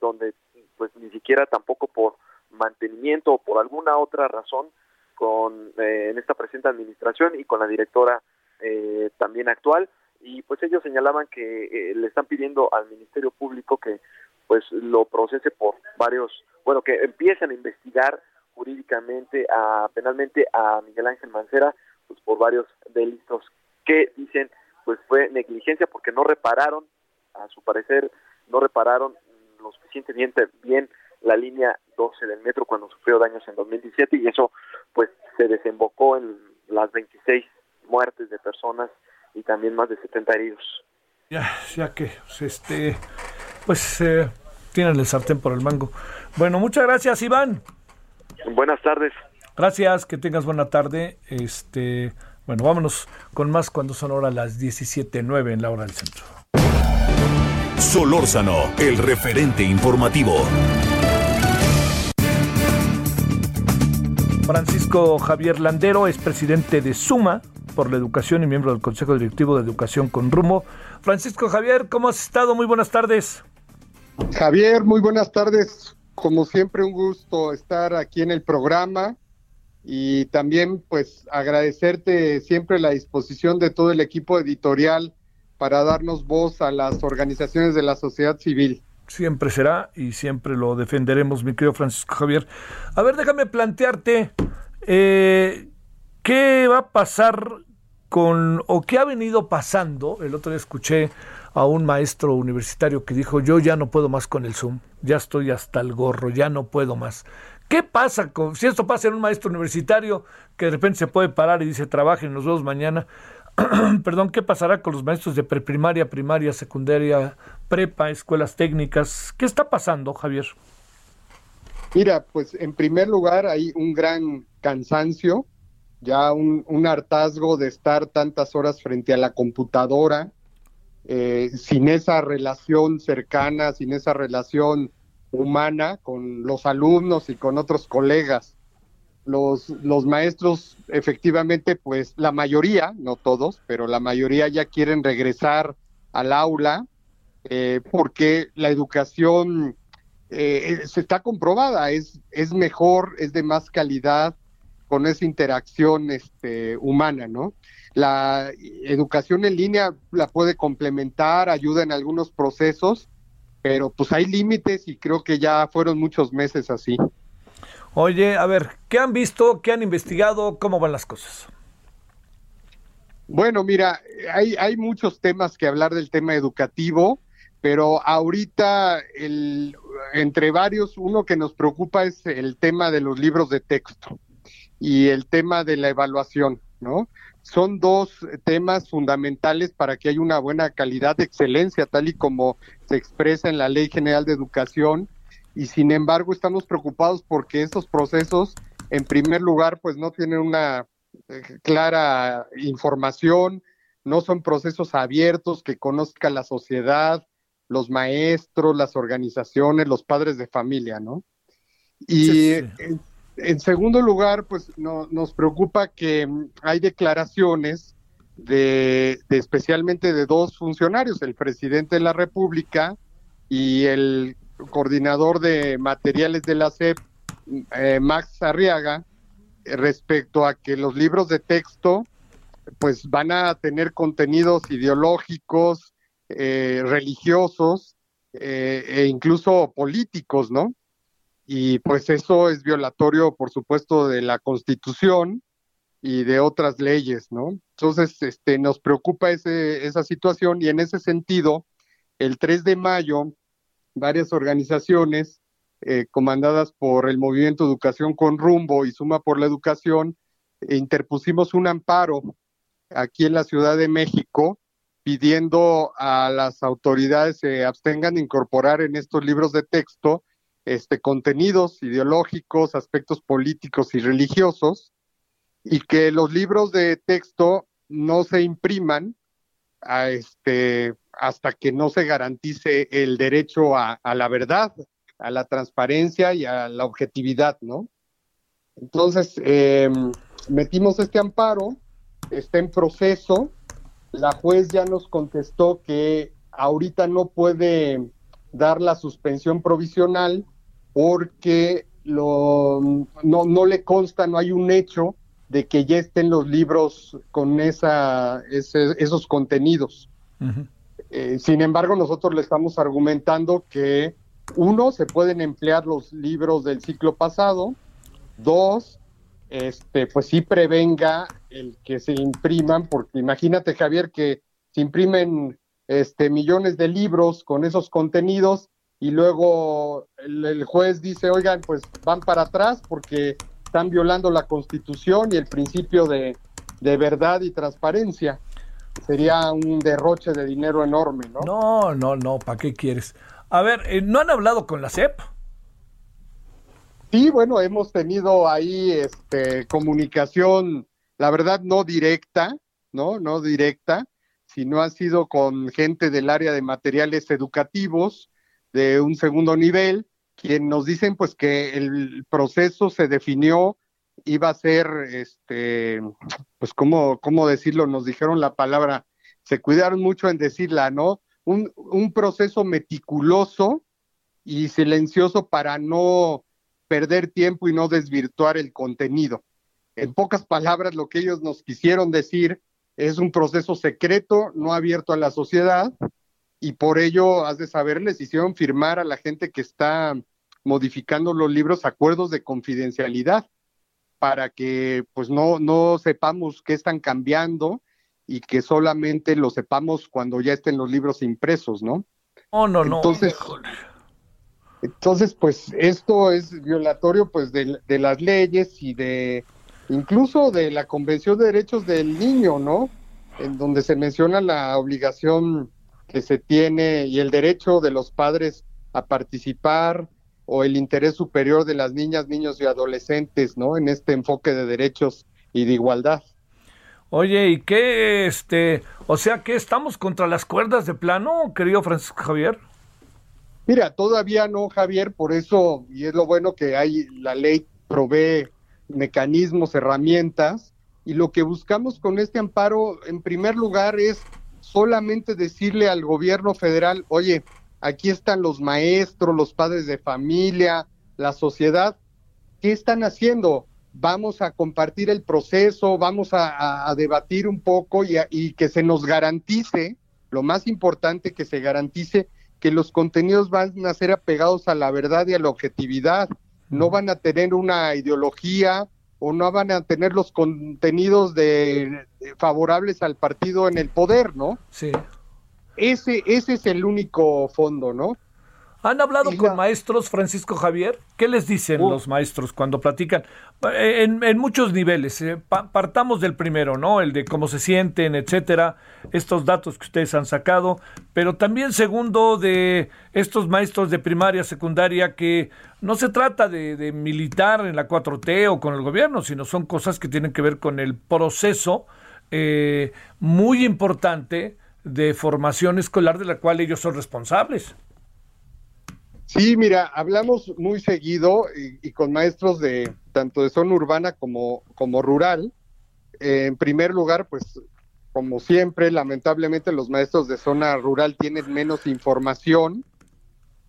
donde pues ni siquiera tampoco por mantenimiento o por alguna otra razón con eh, en esta presente administración y con la directora eh, también actual. Y pues ellos señalaban que eh, le están pidiendo al Ministerio Público que pues lo procese por varios bueno que empiecen a investigar jurídicamente a penalmente a Miguel Ángel Mancera pues por varios delitos que dicen pues fue negligencia porque no repararon a su parecer no repararon lo suficientemente bien la línea 12 del metro cuando sufrió daños en 2017 y eso pues se desembocó en las 26 muertes de personas y también más de 70 heridos. Ya, ya que pues, este pues eh, tienen el sartén por el mango. Bueno, muchas gracias, Iván. Buenas tardes. Gracias, que tengas buena tarde. Este, bueno, vámonos con más cuando son ahora las 17:09 en la hora del centro. Solórzano, el referente informativo. Francisco Javier Landero es presidente de Suma por la Educación y miembro del Consejo Directivo de Educación con Rumbo. Francisco Javier, ¿cómo has estado? Muy buenas tardes. Javier, muy buenas tardes. Como siempre, un gusto estar aquí en el programa y también pues agradecerte siempre la disposición de todo el equipo editorial para darnos voz a las organizaciones de la sociedad civil. Siempre será y siempre lo defenderemos, mi querido Francisco Javier. A ver, déjame plantearte, eh, ¿qué va a pasar con, o qué ha venido pasando? El otro día escuché a un maestro universitario que dijo, yo ya no puedo más con el Zoom, ya estoy hasta el gorro, ya no puedo más. ¿Qué pasa con, si esto pasa en un maestro universitario que de repente se puede parar y dice, trabajen los dos mañana? perdón, ¿qué pasará con los maestros de preprimaria, primaria, secundaria, prepa, escuelas técnicas? ¿Qué está pasando, Javier? Mira, pues en primer lugar hay un gran cansancio, ya un, hartazgo de estar tantas horas frente a la computadora, eh, sin esa relación cercana, sin esa relación humana con los alumnos y con otros colegas los, los maestros efectivamente, pues la mayoría, no todos, pero la mayoría ya quieren regresar al aula eh, porque la educación eh, se está comprobada, es, es mejor, es de más calidad con esa interacción este, humana, ¿no? La educación en línea la puede complementar, ayuda en algunos procesos, pero pues hay límites y creo que ya fueron muchos meses así. Oye, a ver, ¿qué han visto? ¿Qué han investigado? ¿Cómo van las cosas? Bueno, mira, hay, hay muchos temas que hablar del tema educativo, pero ahorita, el, entre varios, uno que nos preocupa es el tema de los libros de texto y el tema de la evaluación, ¿no? Son dos temas fundamentales para que haya una buena calidad de excelencia, tal y como se expresa en la Ley General de Educación, y sin embargo estamos preocupados porque estos procesos, en primer lugar, pues no tienen una eh, clara información, no son procesos abiertos que conozca la sociedad, los maestros, las organizaciones, los padres de familia, ¿no? Y En, segundo lugar, pues no, nos preocupa que mm, hay declaraciones de, especialmente de dos funcionarios, el presidente de la República y el coordinador de materiales de la SEP, eh, Max Arriaga, respecto a que los libros de texto pues van a tener contenidos ideológicos, eh, religiosos eh, e incluso políticos, ¿no? Y pues eso es violatorio, por supuesto, de la Constitución y de otras leyes, ¿no? Entonces, este, nos preocupa ese, esa situación y en ese sentido, el 3 de mayo varias organizaciones eh, comandadas por el Movimiento Educación con Rumbo y Suma por la Educación, interpusimos un amparo aquí en la Ciudad de México pidiendo a las autoridades se abstengan de incorporar en estos libros de texto este, contenidos ideológicos, aspectos políticos y religiosos, y que los libros de texto no se impriman a este, hasta que no se garantice el derecho a, la verdad a la transparencia y a la objetividad, ¿no? Entonces, eh, metimos este amparo, está en proceso, la juez ya nos contestó que ahorita no puede dar la suspensión provisional porque lo, no, no le consta, no hay un hecho de que ya estén los libros con esa, ese- esos contenidos. Eh, sin embargo, nosotros le estamos argumentando que, uno, se pueden emplear los libros del ciclo pasado, dos, este, pues sí prevenga el que se impriman, porque imagínate, Javier, que se imprimen este, millones de libros con esos contenidos y luego el, el juez dice, oigan, pues van para atrás porque están violando la constitución y el principio de, de verdad y transparencia. Sería un derroche de dinero enorme, ¿no? No, no, no, ¿para qué quieres? A ver, eh, ¿no han hablado con la CEP? Sí, bueno, hemos tenido ahí este, comunicación, la verdad no directa, ¿no? No directa, sino ha sido con gente del área de materiales educativos de un segundo nivel, quien nos dicen pues que el proceso se definió, iba a ser, este, pues cómo, cómo decirlo, nos dijeron la palabra, se cuidaron mucho en decirla, ¿no? Un, un proceso meticuloso y silencioso para no perder tiempo y no desvirtuar el contenido. En pocas palabras, lo que ellos nos quisieron decir es un proceso secreto, no abierto a la sociedad, y por ello, has de saber, les hicieron firmar a la gente que está modificando los libros acuerdos de confidencialidad para que pues no, no sepamos qué están cambiando y que solamente lo sepamos cuando ya estén los libros impresos, ¿no? No, no, no. Entonces, entonces, pues esto es violatorio pues de, de las leyes y de incluso de la Convención de Derechos del Niño, ¿no? En donde se menciona la obligación que se tiene y el derecho de los padres a participar o el interés superior de las niñas, niños y adolescentes, ¿no? En este enfoque de derechos y de igualdad. Oye, ¿y qué, este, o sea, que estamos contra las cuerdas de plano, querido Francisco Javier? Mira, todavía no, Javier, por eso, y es lo bueno que hay, la ley provee mecanismos, herramientas, y lo que buscamos con este amparo, en primer lugar, es solamente decirle al gobierno federal, oye, aquí están los maestros, los padres de familia, la sociedad, ¿qué están haciendo? Vamos a compartir el proceso, vamos a, a- a debatir un poco y, a- y que se nos garantice, lo más importante, que se garantice que los contenidos van a ser apegados a la verdad y a la objetividad, no van a tener una ideología o no van a tener los contenidos de, de- favorables al partido en el poder, ¿no? Sí. Ese, ese es el único fondo, ¿no? ¿Han hablado con maestros, Francisco Javier? ¿Qué les dicen Uh. los maestros cuando platican? Eh, En, en muchos niveles. eh, pa- partamos del primero, ¿no? El de cómo se sienten, etcétera. Estos datos que ustedes han sacado. Pero también segundo de estos maestros de primaria, secundaria, que no se trata de, de militar en la 4T o con el gobierno, sino son cosas que tienen que ver con el proceso eh, muy importante de formación escolar de la cual ellos son responsables. Sí, mira, hablamos muy seguido y, y con maestros de tanto de zona urbana como, como rural. Eh, en primer lugar, pues como siempre, lamentablemente los maestros de zona rural tienen menos información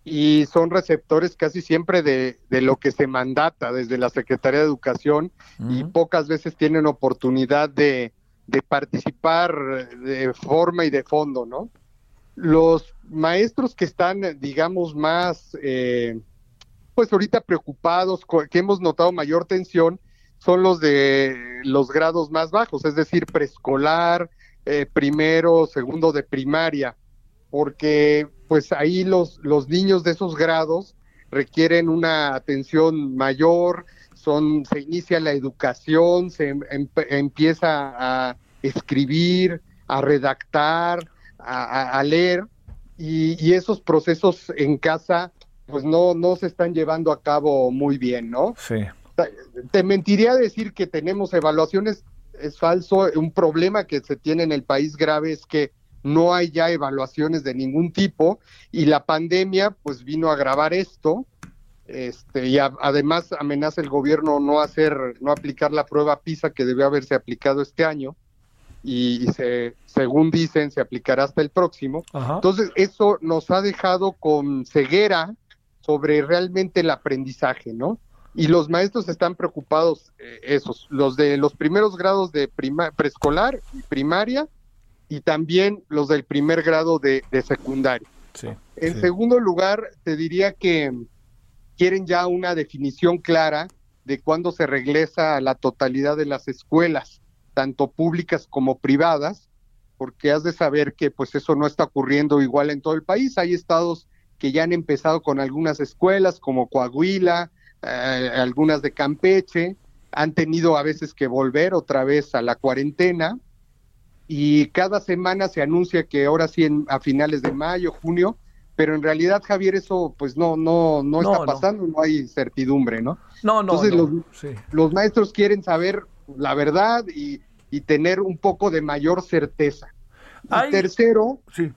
y son receptores casi siempre de, de lo que se mandata desde la Secretaría de Educación y pocas veces tienen oportunidad de, de participar de forma y de fondo, ¿no? Los maestros que están, digamos, más, eh, pues ahorita preocupados, que hemos notado mayor tensión, son los de los grados más bajos, es decir, preescolar, eh, primero, segundo de primaria, porque pues ahí los, los niños de esos grados requieren una atención mayor, son, se inicia la educación, se em- em- empieza a escribir, a redactar, a, leer, y, y esos procesos en casa pues no, no se están llevando a cabo muy bien, ¿no? Sí. Te mentiría decir que tenemos evaluaciones, es falso. Un problema que se tiene en el país grave es que no hay ya evaluaciones de ningún tipo y la pandemia pues vino a agravar esto. Este, y a- además amenaza el gobierno no hacer, no aplicar la prueba PISA que debió haberse aplicado este año y, y se, según dicen, se aplicará hasta el próximo. Ajá. Entonces, eso nos ha dejado con ceguera sobre realmente el aprendizaje, ¿no? Y los maestros están preocupados, eh, esos, los de los primeros grados de preescolar y primaria, y también los del primer grado de, de secundaria. Sí. En sí. segundo lugar, te diría que quieren ya una definición clara de cuándo se regresa a la totalidad de las escuelas, tanto públicas como privadas, porque has de saber que pues eso no está ocurriendo igual en todo el país. Hay estados que ya han empezado con algunas escuelas como Coahuila, eh, algunas de Campeche, han tenido a veces que volver otra vez a la cuarentena y cada semana se anuncia que ahora sí en- a finales de mayo, junio, pero en realidad Javier eso pues no no no, No, está no. pasando, no hay certidumbre, ¿no? No, no, Entonces, no, los- sí. Los maestros quieren saber la verdad y, y tener un poco de mayor certeza. Y tercero, Sí.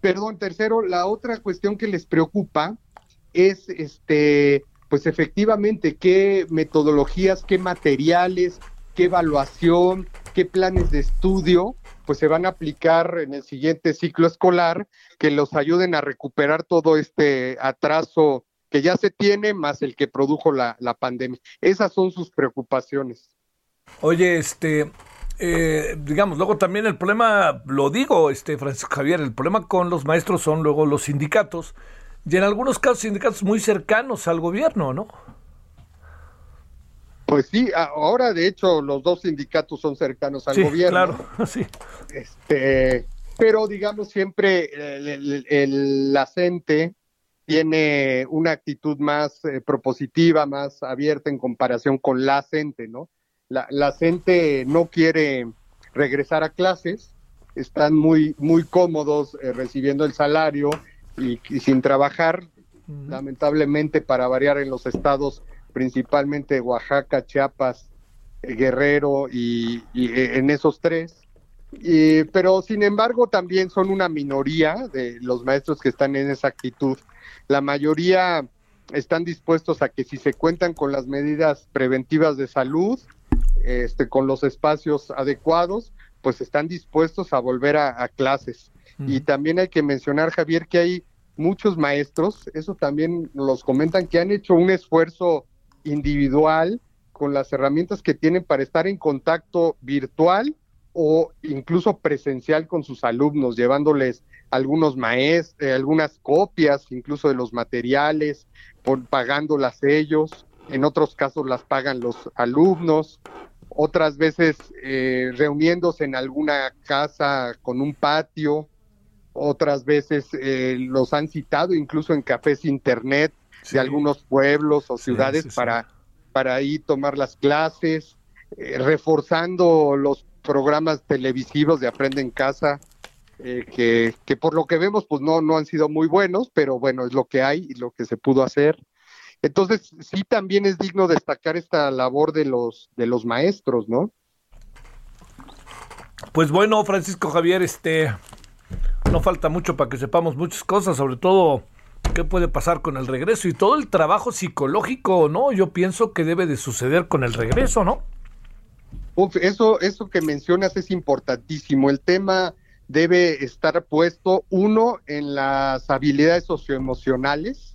perdón, tercero, la otra cuestión que les preocupa es este pues efectivamente qué metodologías, qué materiales, qué evaluación, qué planes de estudio pues se van a aplicar en el siguiente ciclo escolar que los ayuden a recuperar todo este atraso que ya se tiene más el que produjo la, la pandemia. Esas son sus preocupaciones. Oye, este, eh, digamos, luego también el problema, lo digo, este, Francisco Javier, el problema con los maestros son luego los sindicatos, y en algunos casos sindicatos muy cercanos al gobierno, ¿no? Pues sí, ahora de hecho los dos sindicatos son cercanos al sí, gobierno. claro, sí. Este, pero digamos siempre el, el, el- la CENTE tiene una actitud más eh, propositiva, más abierta en comparación con la CENTE, ¿no? La, la CENTE no quiere regresar a clases, están muy, muy cómodos eh, recibiendo el salario y, y sin trabajar, lamentablemente para variar en los estados, principalmente Oaxaca, Chiapas, eh, Guerrero y, y, eh, en esos tres. Y, pero sin embargo también son una minoría de los maestros que están en esa actitud. La mayoría están dispuestos a que si se cuentan con las medidas preventivas de salud, este, con los espacios adecuados, pues están dispuestos a volver a, a clases. Y también hay que mencionar, Javier, que hay muchos maestros, eso también los comentan, que han hecho un esfuerzo individual con las herramientas que tienen para estar en contacto virtual o incluso presencial con sus alumnos, llevándoles algunos maestros, algunas copias incluso de los materiales, por, pagándolas ellos, en otros casos las pagan los alumnos, otras veces eh, reuniéndose en alguna casa con un patio, otras veces eh, los han citado incluso en cafés internet Sí. de algunos pueblos o ciudades sí, sí. para para ahí tomar las clases, eh, reforzando los programas televisivos de Aprende en Casa, eh, que, que por lo que vemos pues no, no han sido muy buenos, pero bueno, es lo que hay y lo que se pudo hacer. Entonces, sí también es digno destacar esta labor de los, de los maestros, ¿no? Pues bueno, Francisco Javier, este, no falta mucho para que sepamos muchas cosas, sobre todo qué puede pasar con el regreso y todo el trabajo psicológico, ¿no? Yo pienso que debe de suceder con el regreso, ¿no? Uf, eso, eso que mencionas es importantísimo. El tema debe estar puesto, uno, en las habilidades socioemocionales,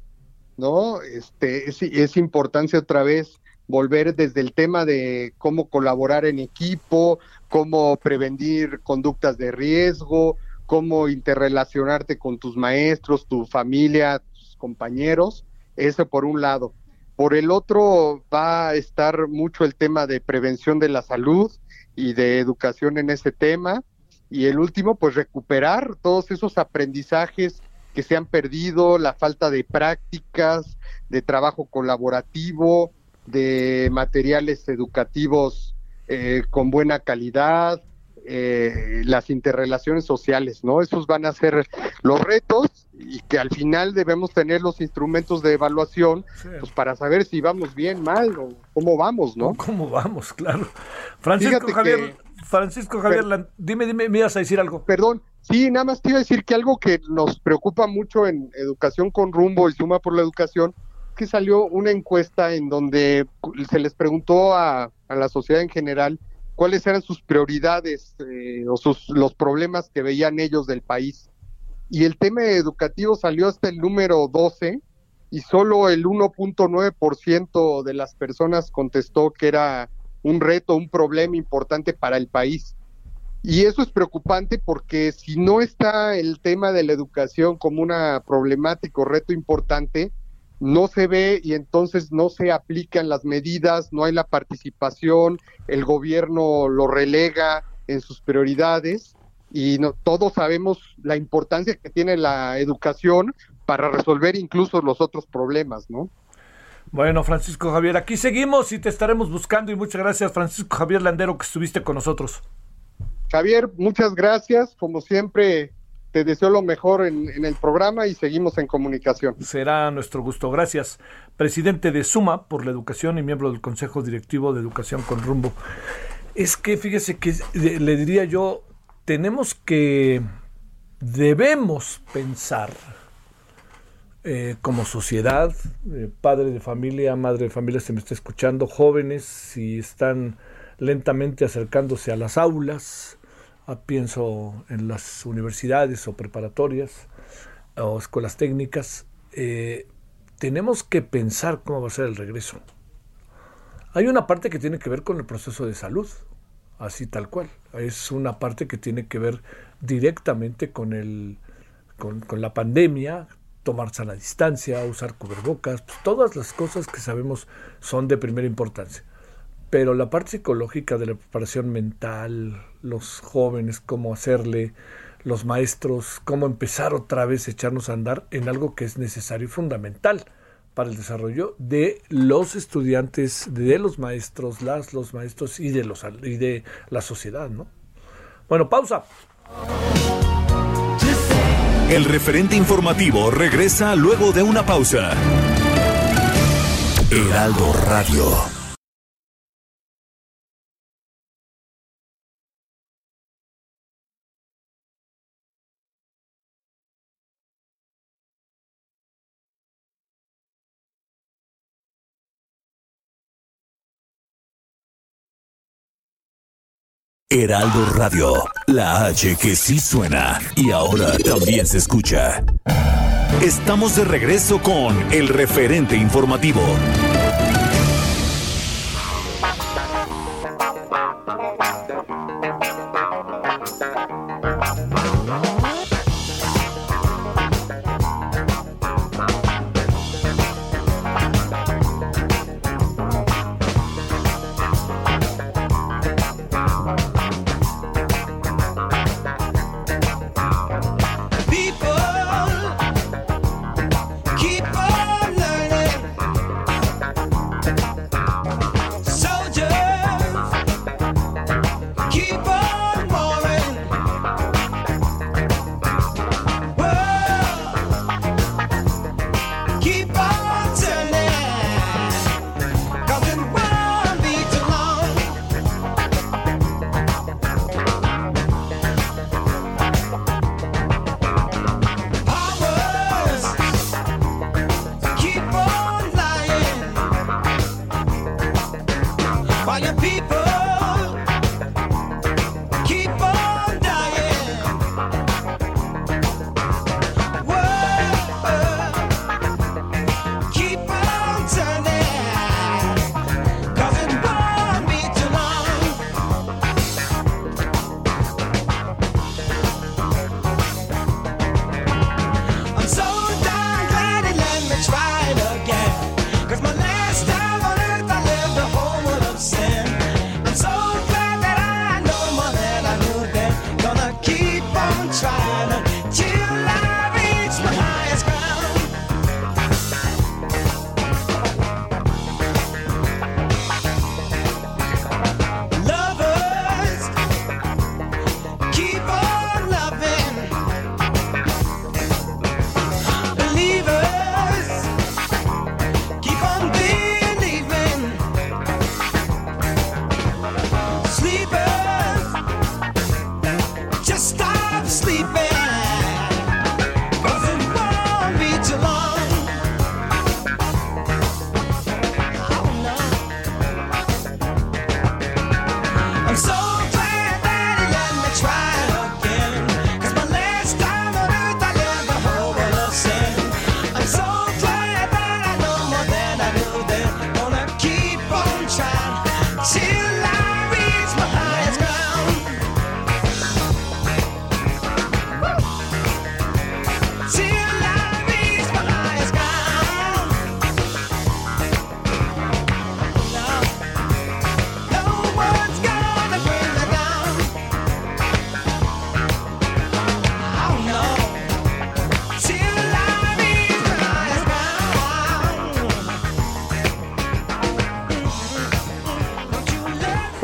¿no? Este, es, es importancia otra vez volver desde el tema de cómo colaborar en equipo, cómo prevenir conductas de riesgo, cómo interrelacionarte con tus maestros, tu familia, tus compañeros, eso por un lado. Por el otro va a estar mucho el tema de prevención de la salud y de educación en ese tema. Y el último, pues recuperar todos esos aprendizajes que se han perdido, la falta de prácticas, de trabajo colaborativo, de materiales educativos eh, con buena calidad, eh, las interrelaciones sociales, ¿no? Esos van a ser los retos y que al final debemos tener los instrumentos de evaluación pues para saber si vamos bien, mal o cómo vamos, ¿no? ¿Cómo vamos? Claro. Francisco Fíjate Javier, que- Francisco Javier, dime, dime, me ibas a decir algo. Perdón, Sí, nada más te iba a decir que algo que nos preocupa mucho en Educación con Rumbo y Suma por la Educación, que salió una encuesta en donde se les preguntó a, la sociedad en general cuáles eran sus prioridades eh, o sus, los problemas que veían ellos del país. Y el tema educativo salió hasta el número 12 y solo el 1.9% de las personas contestó que era un reto, un problema importante para el país. Y eso es preocupante porque si no está el tema de la educación como una problemática o reto importante, no se ve y entonces no se aplican las medidas, no hay la participación, el gobierno lo relega en sus prioridades y no, todos sabemos la importancia que tiene la educación para resolver incluso los otros problemas, ¿no? Bueno, Francisco Javier, aquí seguimos y te estaremos buscando y muchas gracias, Francisco Javier Landero, que estuviste con nosotros. Javier, muchas gracias. Como siempre, te deseo lo mejor en, el programa y seguimos en comunicación. Será nuestro gusto. Gracias. Presidente de Suma por la Educación y miembro del Consejo Directivo de Educación con Rumbo. Es que fíjese que le diría yo, tenemos que, debemos pensar eh, como sociedad, eh, padre de familia, madre de familia, se me está escuchando, jóvenes, si están lentamente acercándose a las aulas, pienso en las universidades o preparatorias o escuelas técnicas, eh, tenemos que pensar cómo va a ser el regreso. Hay una parte que tiene que ver con el proceso de salud, así tal cual. Es una parte que tiene que ver directamente con, el, con, la pandemia, tomarse a distancia, usar cubrebocas, pues, todas las cosas que sabemos son de primera importancia pero la parte psicológica de la preparación mental, los jóvenes, cómo hacerle, los maestros, cómo empezar otra vez a echarnos a andar en algo que es necesario y fundamental para el desarrollo de los estudiantes, de los maestros, las, los maestros y de, los, y de la sociedad, ¿no? Bueno, pausa. El referente informativo regresa luego de una pausa. Heraldo Radio. Heraldo Radio, la H que sí suena y ahora también se escucha. Estamos de regreso con el referente informativo.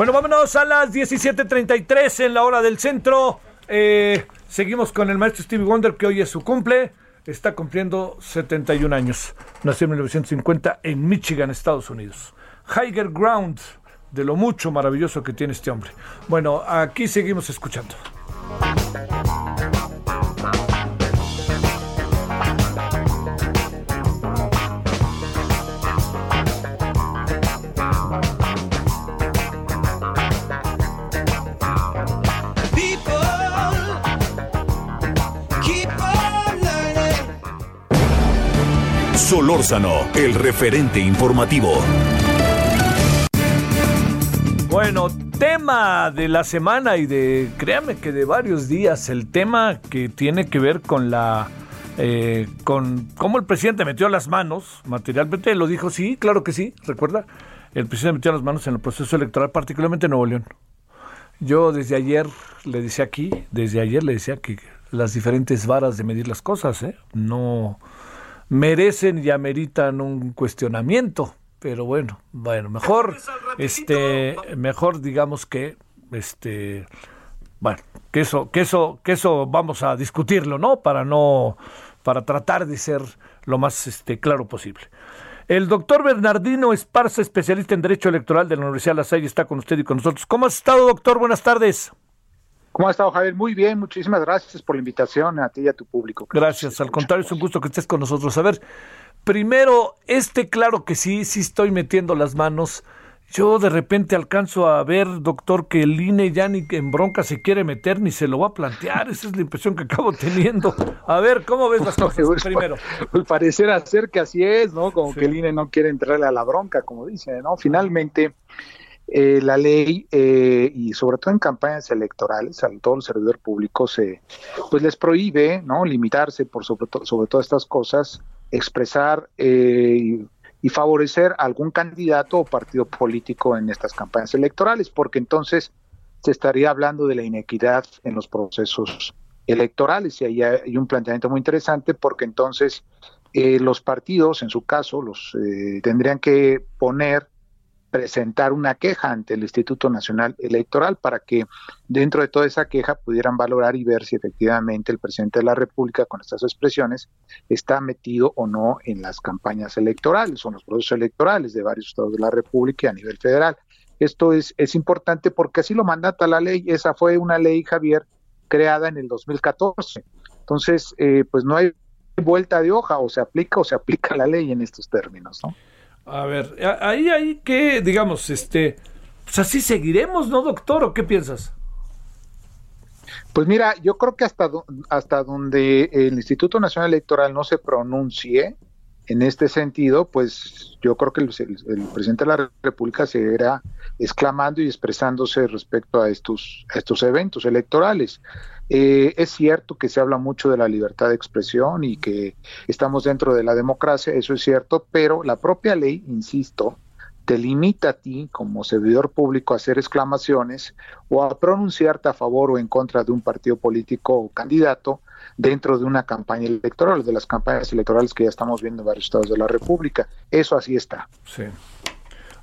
Bueno, vámonos a las 17.33 en la hora del centro. Eh, seguimos con el maestro Stevie Wonder, que hoy es su cumple. Está cumpliendo 71 años. Nació en 1950 en Michigan, Estados Unidos. Higher Ground, de lo mucho maravilloso que tiene este hombre. Bueno, aquí seguimos escuchando. Solórzano, el referente informativo. Bueno, tema de la semana y de, créame que de varios días, el tema que tiene que ver con la, eh, con cómo el presidente metió las manos, materialmente lo dijo, sí, claro que sí, recuerda, el presidente metió las manos en el proceso electoral, particularmente en Nuevo León. Yo desde ayer le decía aquí, desde ayer le decía que las diferentes varas de medir las cosas, ¿eh? no merecen y ameritan un cuestionamiento, pero bueno, bueno, mejor, este, mejor digamos que, este, bueno, que eso, que eso, que eso vamos a discutirlo, ¿no? Para no, para tratar de ser lo más este, claro posible. El doctor Bernardino Esparza, especialista en Derecho Electoral de la Universidad de La Salle, está con usted y con nosotros. ¿Cómo has estado, doctor? Buenas tardes. ¿Cómo ha estado, Javier? Muy bien, muchísimas gracias por la invitación a ti y a tu público. Gracias, al contrario, es un gusto que estés con nosotros. A ver, primero, este claro que sí, sí estoy metiendo las manos. Yo de repente alcanzo a ver, doctor, que el INE ya ni en bronca se quiere meter ni se lo va a plantear. Esa es la impresión que acabo teniendo. A ver, ¿cómo ves las cosas Pues, primero? Pues parecerá ser que así es, ¿no? Como Sí. que el INE no quiere entrarle a la bronca, como dice, ¿no? Finalmente, eh, la ley, eh, y sobre todo en campañas electorales, a todo el servidor público se, pues les prohíbe, ¿no? Limitarse por sobre, to- sobre todas estas cosas, expresar eh, y, favorecer algún candidato o partido político en estas campañas electorales, porque entonces se estaría hablando de la inequidad en los procesos electorales y ahí hay un planteamiento muy interesante porque entonces eh, los partidos, en su caso, los eh, tendrían que poner presentar una queja ante el Instituto Nacional Electoral para que dentro de toda esa queja pudieran valorar y ver si efectivamente el presidente de la República con estas expresiones está metido o no en las campañas electorales o en los procesos electorales de varios estados de la República y a nivel federal. Esto es, es importante porque así lo mandata la ley. Esa fue una ley, Javier, creada en el 2014. Entonces, eh, pues no hay vuelta de hoja, o se aplica o se aplica la ley en estos términos, ¿no? A ver, ahí hay que, digamos, este, pues así seguiremos, ¿no, doctor? ¿O qué piensas? Pues mira, yo creo que hasta, hasta donde el Instituto Nacional Electoral no se pronuncie en este sentido, pues yo creo que el, el- el presidente de la República seguirá exclamando y expresándose respecto a estos, a estos eventos electorales. Eh, es cierto que se habla mucho de la libertad de expresión y que estamos dentro de la democracia, eso es cierto, pero la propia ley, insisto, te limita a ti como servidor público a hacer exclamaciones o a pronunciarte a favor o en contra de un partido político o candidato dentro de una campaña electoral, de las campañas electorales que ya estamos viendo en varios estados de la República. Eso así está. Sí.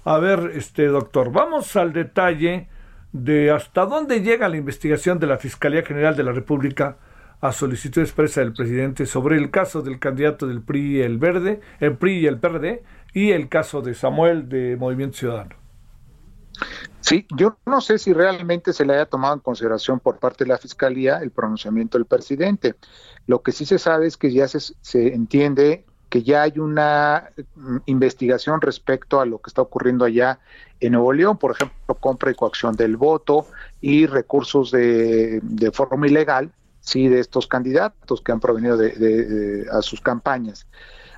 A ver, este doctor, vamos al detalle de hasta dónde llega la investigación de la Fiscalía General de la República a solicitud expresa del presidente sobre el caso del candidato del PRI y el Verde, el PRI y el PRD y el caso de Samuel de Movimiento Ciudadano. Sí, yo no sé si realmente se le haya tomado en consideración por parte de la Fiscalía el pronunciamiento del presidente. Lo que sí se sabe es que ya se, se entiende que ya hay una mm, investigación respecto a lo que está ocurriendo allá en Nuevo León, por ejemplo, compra y coacción del voto y recursos de, de forma ilegal, sí, de estos candidatos que han provenido de, de- de- a sus campañas.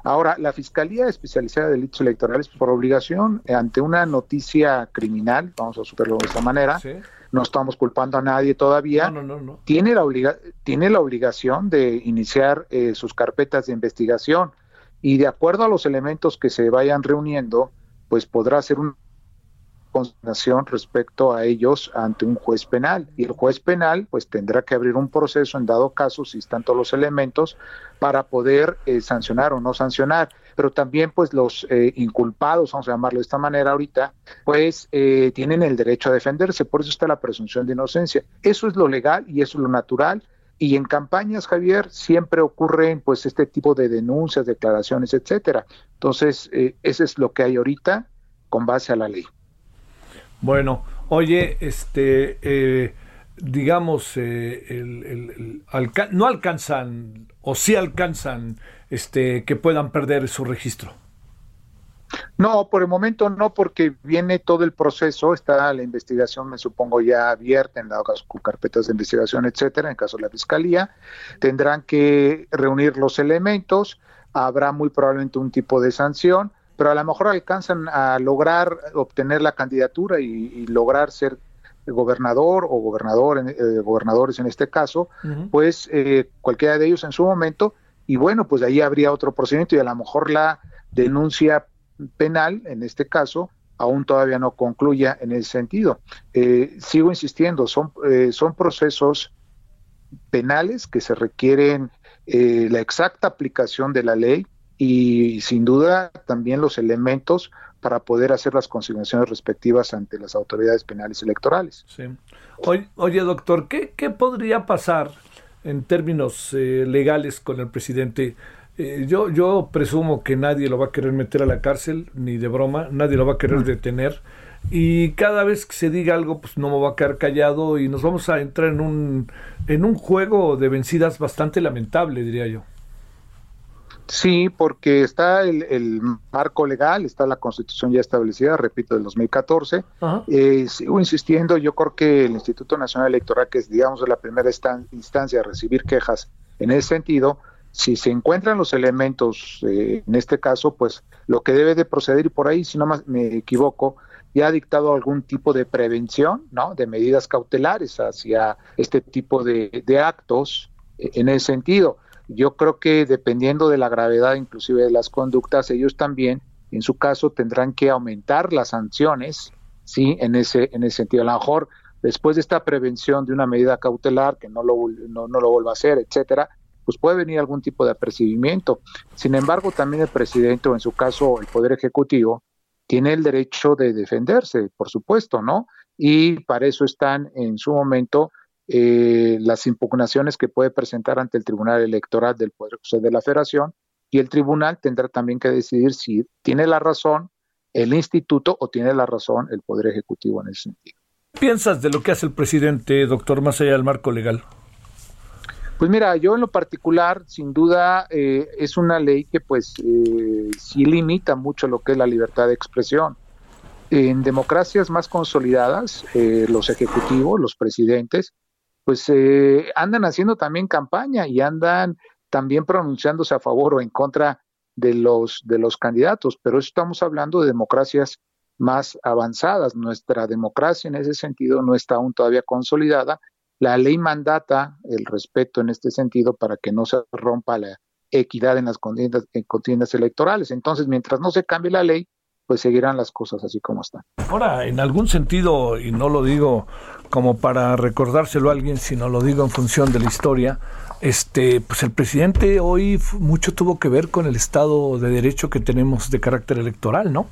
Ahora, la Fiscalía Especializada de Delitos Electorales, por obligación, eh, ante una noticia criminal, vamos a superarlo de esta manera, ¿Sí? no estamos culpando a nadie todavía, No, no, no, no. tiene la, obliga tiene la obligación de iniciar eh, sus carpetas de investigación y de acuerdo a los elementos que se vayan reuniendo, pues podrá hacer una consignación respecto a ellos ante un juez penal y el juez penal pues tendrá que abrir un proceso en dado caso si están todos los elementos para poder eh, sancionar o no sancionar pero también pues los eh, inculpados, vamos a llamarlo de esta manera ahorita, pues eh, tienen el derecho a defenderse, por eso está la presunción de inocencia. Eso es lo legal y eso es lo natural. Y en campañas, Javier, siempre ocurren pues este tipo de denuncias, declaraciones, etcétera. Entonces, eh, eso es lo que hay ahorita con base a la ley. Bueno, oye, este, eh, digamos, eh, el, el- no alcanzan o sí alcanzan este, que puedan perder su registro. No, por el momento no, porque viene todo el proceso, está la investigación, me supongo, ya abierta en las carpetas de investigación, etcétera, en caso de la fiscalía. Tendrán que reunir los elementos, habrá muy probablemente un tipo de sanción, pero a lo mejor alcanzan a lograr obtener la candidatura y, y lograr ser gobernador o gobernador, eh, gobernadores en este caso, pues eh, cualquiera de ellos en su momento, y bueno, pues ahí habría otro procedimiento y a lo mejor la denuncia penal, en este caso, aún todavía no concluya en ese sentido. Eh, sigo insistiendo, son, eh, son procesos penales que se requieren eh, la exacta aplicación de la ley y sin duda también los elementos para poder hacer las consignaciones respectivas ante las autoridades penales electorales. Sí. Oye, doctor, ¿qué, qué podría pasar en términos eh, legales con el presidente? Eh, yo, yo presumo que nadie lo va a querer meter a la cárcel, ni de broma, nadie lo va a querer detener. Y cada vez que se diga algo, pues no me va a quedar callado y nos vamos a entrar en un, en un juego de vencidas bastante lamentable, diría yo. Sí, porque está el, el marco legal, está la constitución ya establecida, repito, del 2014. Ajá. Eh, sigo insistiendo, yo creo que el Instituto Nacional Electoral, que es, digamos, la primera instancia a recibir quejas en ese sentido, si se encuentran los elementos, eh, en este caso, pues lo que debe de proceder, y por ahí, si no más me equivoco, ya ha dictado algún tipo de prevención, ¿no? De medidas cautelares hacia este tipo de, actos eh, en ese sentido. Yo creo que dependiendo de la gravedad inclusive de las conductas, ellos también, en su caso, tendrán que aumentar las sanciones, sí, en ese, en ese sentido. A lo mejor después de esta prevención de una medida cautelar, que no lo, no, no lo vuelva a hacer, etcétera, pues puede venir algún tipo de apercibimiento. Sin embargo, también el presidente, o en su caso el Poder Ejecutivo, tiene el derecho de defenderse, por supuesto, ¿no? Y para eso están en su momento eh, las impugnaciones que puede presentar ante el Tribunal Electoral del Poder de la Federación y el tribunal tendrá también que decidir si tiene la razón el instituto o tiene la razón el Poder Ejecutivo en ese sentido. ¿Qué piensas de lo que hace el presidente, doctor, más allá del marco legal? Pues mira, yo en lo particular, sin duda, eh, es una ley que pues eh, sí limita mucho lo que es la libertad de expresión. En democracias más consolidadas, eh, los ejecutivos, los presidentes, pues eh, andan haciendo también campaña y andan también pronunciándose a favor o en contra de los de los candidatos, pero estamos hablando de democracias más avanzadas. Nuestra democracia en ese sentido no está aún todavía consolidada. La ley mandata el respeto en este sentido para que no se rompa la equidad en las contiendas, en contiendas electorales. Entonces, mientras no se cambie la ley, pues seguirán las cosas así como están. Ahora, en algún sentido, y no lo digo como para recordárselo a alguien, sino lo digo en función de la historia, este, pues el presidente hoy mucho tuvo que ver con el Estado de Derecho que tenemos de carácter electoral, ¿no?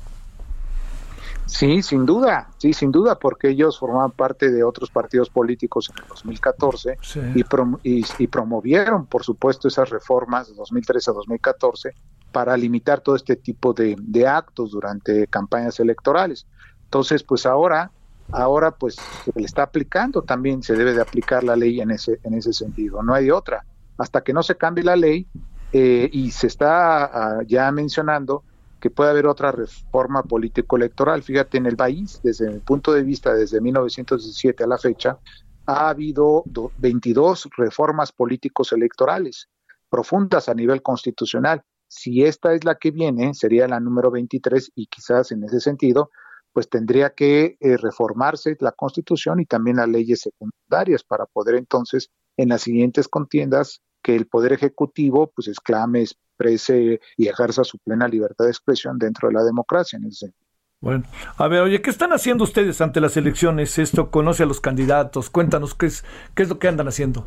Sí, sin duda, sí, sin duda, porque ellos formaban parte de otros partidos políticos en el 2014 Sí. y, prom- y- y promovieron, por supuesto, esas reformas de 2013 a 2014 para limitar todo este tipo de, de actos durante campañas electorales. Entonces, pues ahora, ahora pues se le está aplicando también, se debe de aplicar la ley en ese, en ese sentido, no hay otra. Hasta que no se cambie la ley eh, y se está ah, ya mencionando que puede haber otra reforma político-electoral. Fíjate, en el país, desde mi punto de vista, desde 1917 a la fecha, ha habido do- 22 reformas políticos electorales profundas a nivel constitucional. Si esta es la que viene, sería la número 23 y quizás en ese sentido, pues tendría que eh, reformarse la constitución y también las leyes secundarias para poder entonces en las siguientes contiendas que el poder ejecutivo pues exclame, exprese y ejerza su plena libertad de expresión dentro de la democracia en ese sentido. Bueno, a ver, oye, ¿qué están haciendo ustedes ante las elecciones? Esto conoce a los candidatos, cuéntanos qué es, qué es lo que andan haciendo.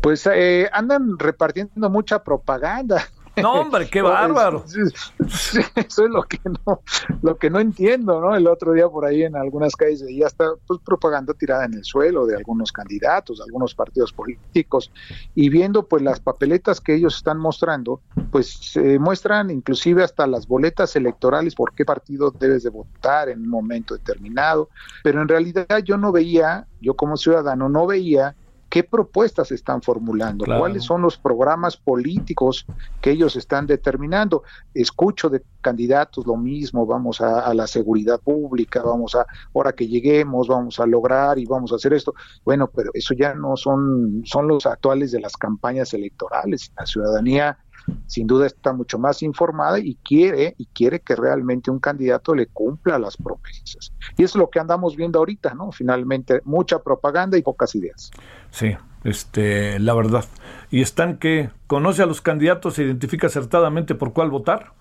Pues eh, andan repartiendo mucha propaganda. No, hombre, qué bárbaro. Eso es lo que no, lo que no entiendo, ¿no? El otro día por ahí en algunas calles ya está pues, propaganda tirada en el suelo de algunos candidatos, de algunos partidos políticos, y viendo pues las papeletas que ellos están mostrando, pues se muestran inclusive hasta las boletas electorales por qué partido debes de votar en un momento determinado, pero en realidad yo no veía, yo como ciudadano no veía qué propuestas están formulando, cuáles son los programas políticos que ellos están determinando. Escucho de candidatos lo mismo, vamos a, la seguridad pública, vamos a, ahora que lleguemos, vamos a lograr y vamos a hacer esto. Bueno, pero eso ya no son, son los actuales de las campañas electorales. La ciudadanía sin duda está mucho más informada y quiere y quiere que realmente un candidato le cumpla las promesas. Y es lo que andamos viendo ahorita, ¿no? Finalmente mucha propaganda y pocas ideas. Sí, este, la verdad. ¿Y están que conoce a los candidatos e identifica acertadamente por cuál votar?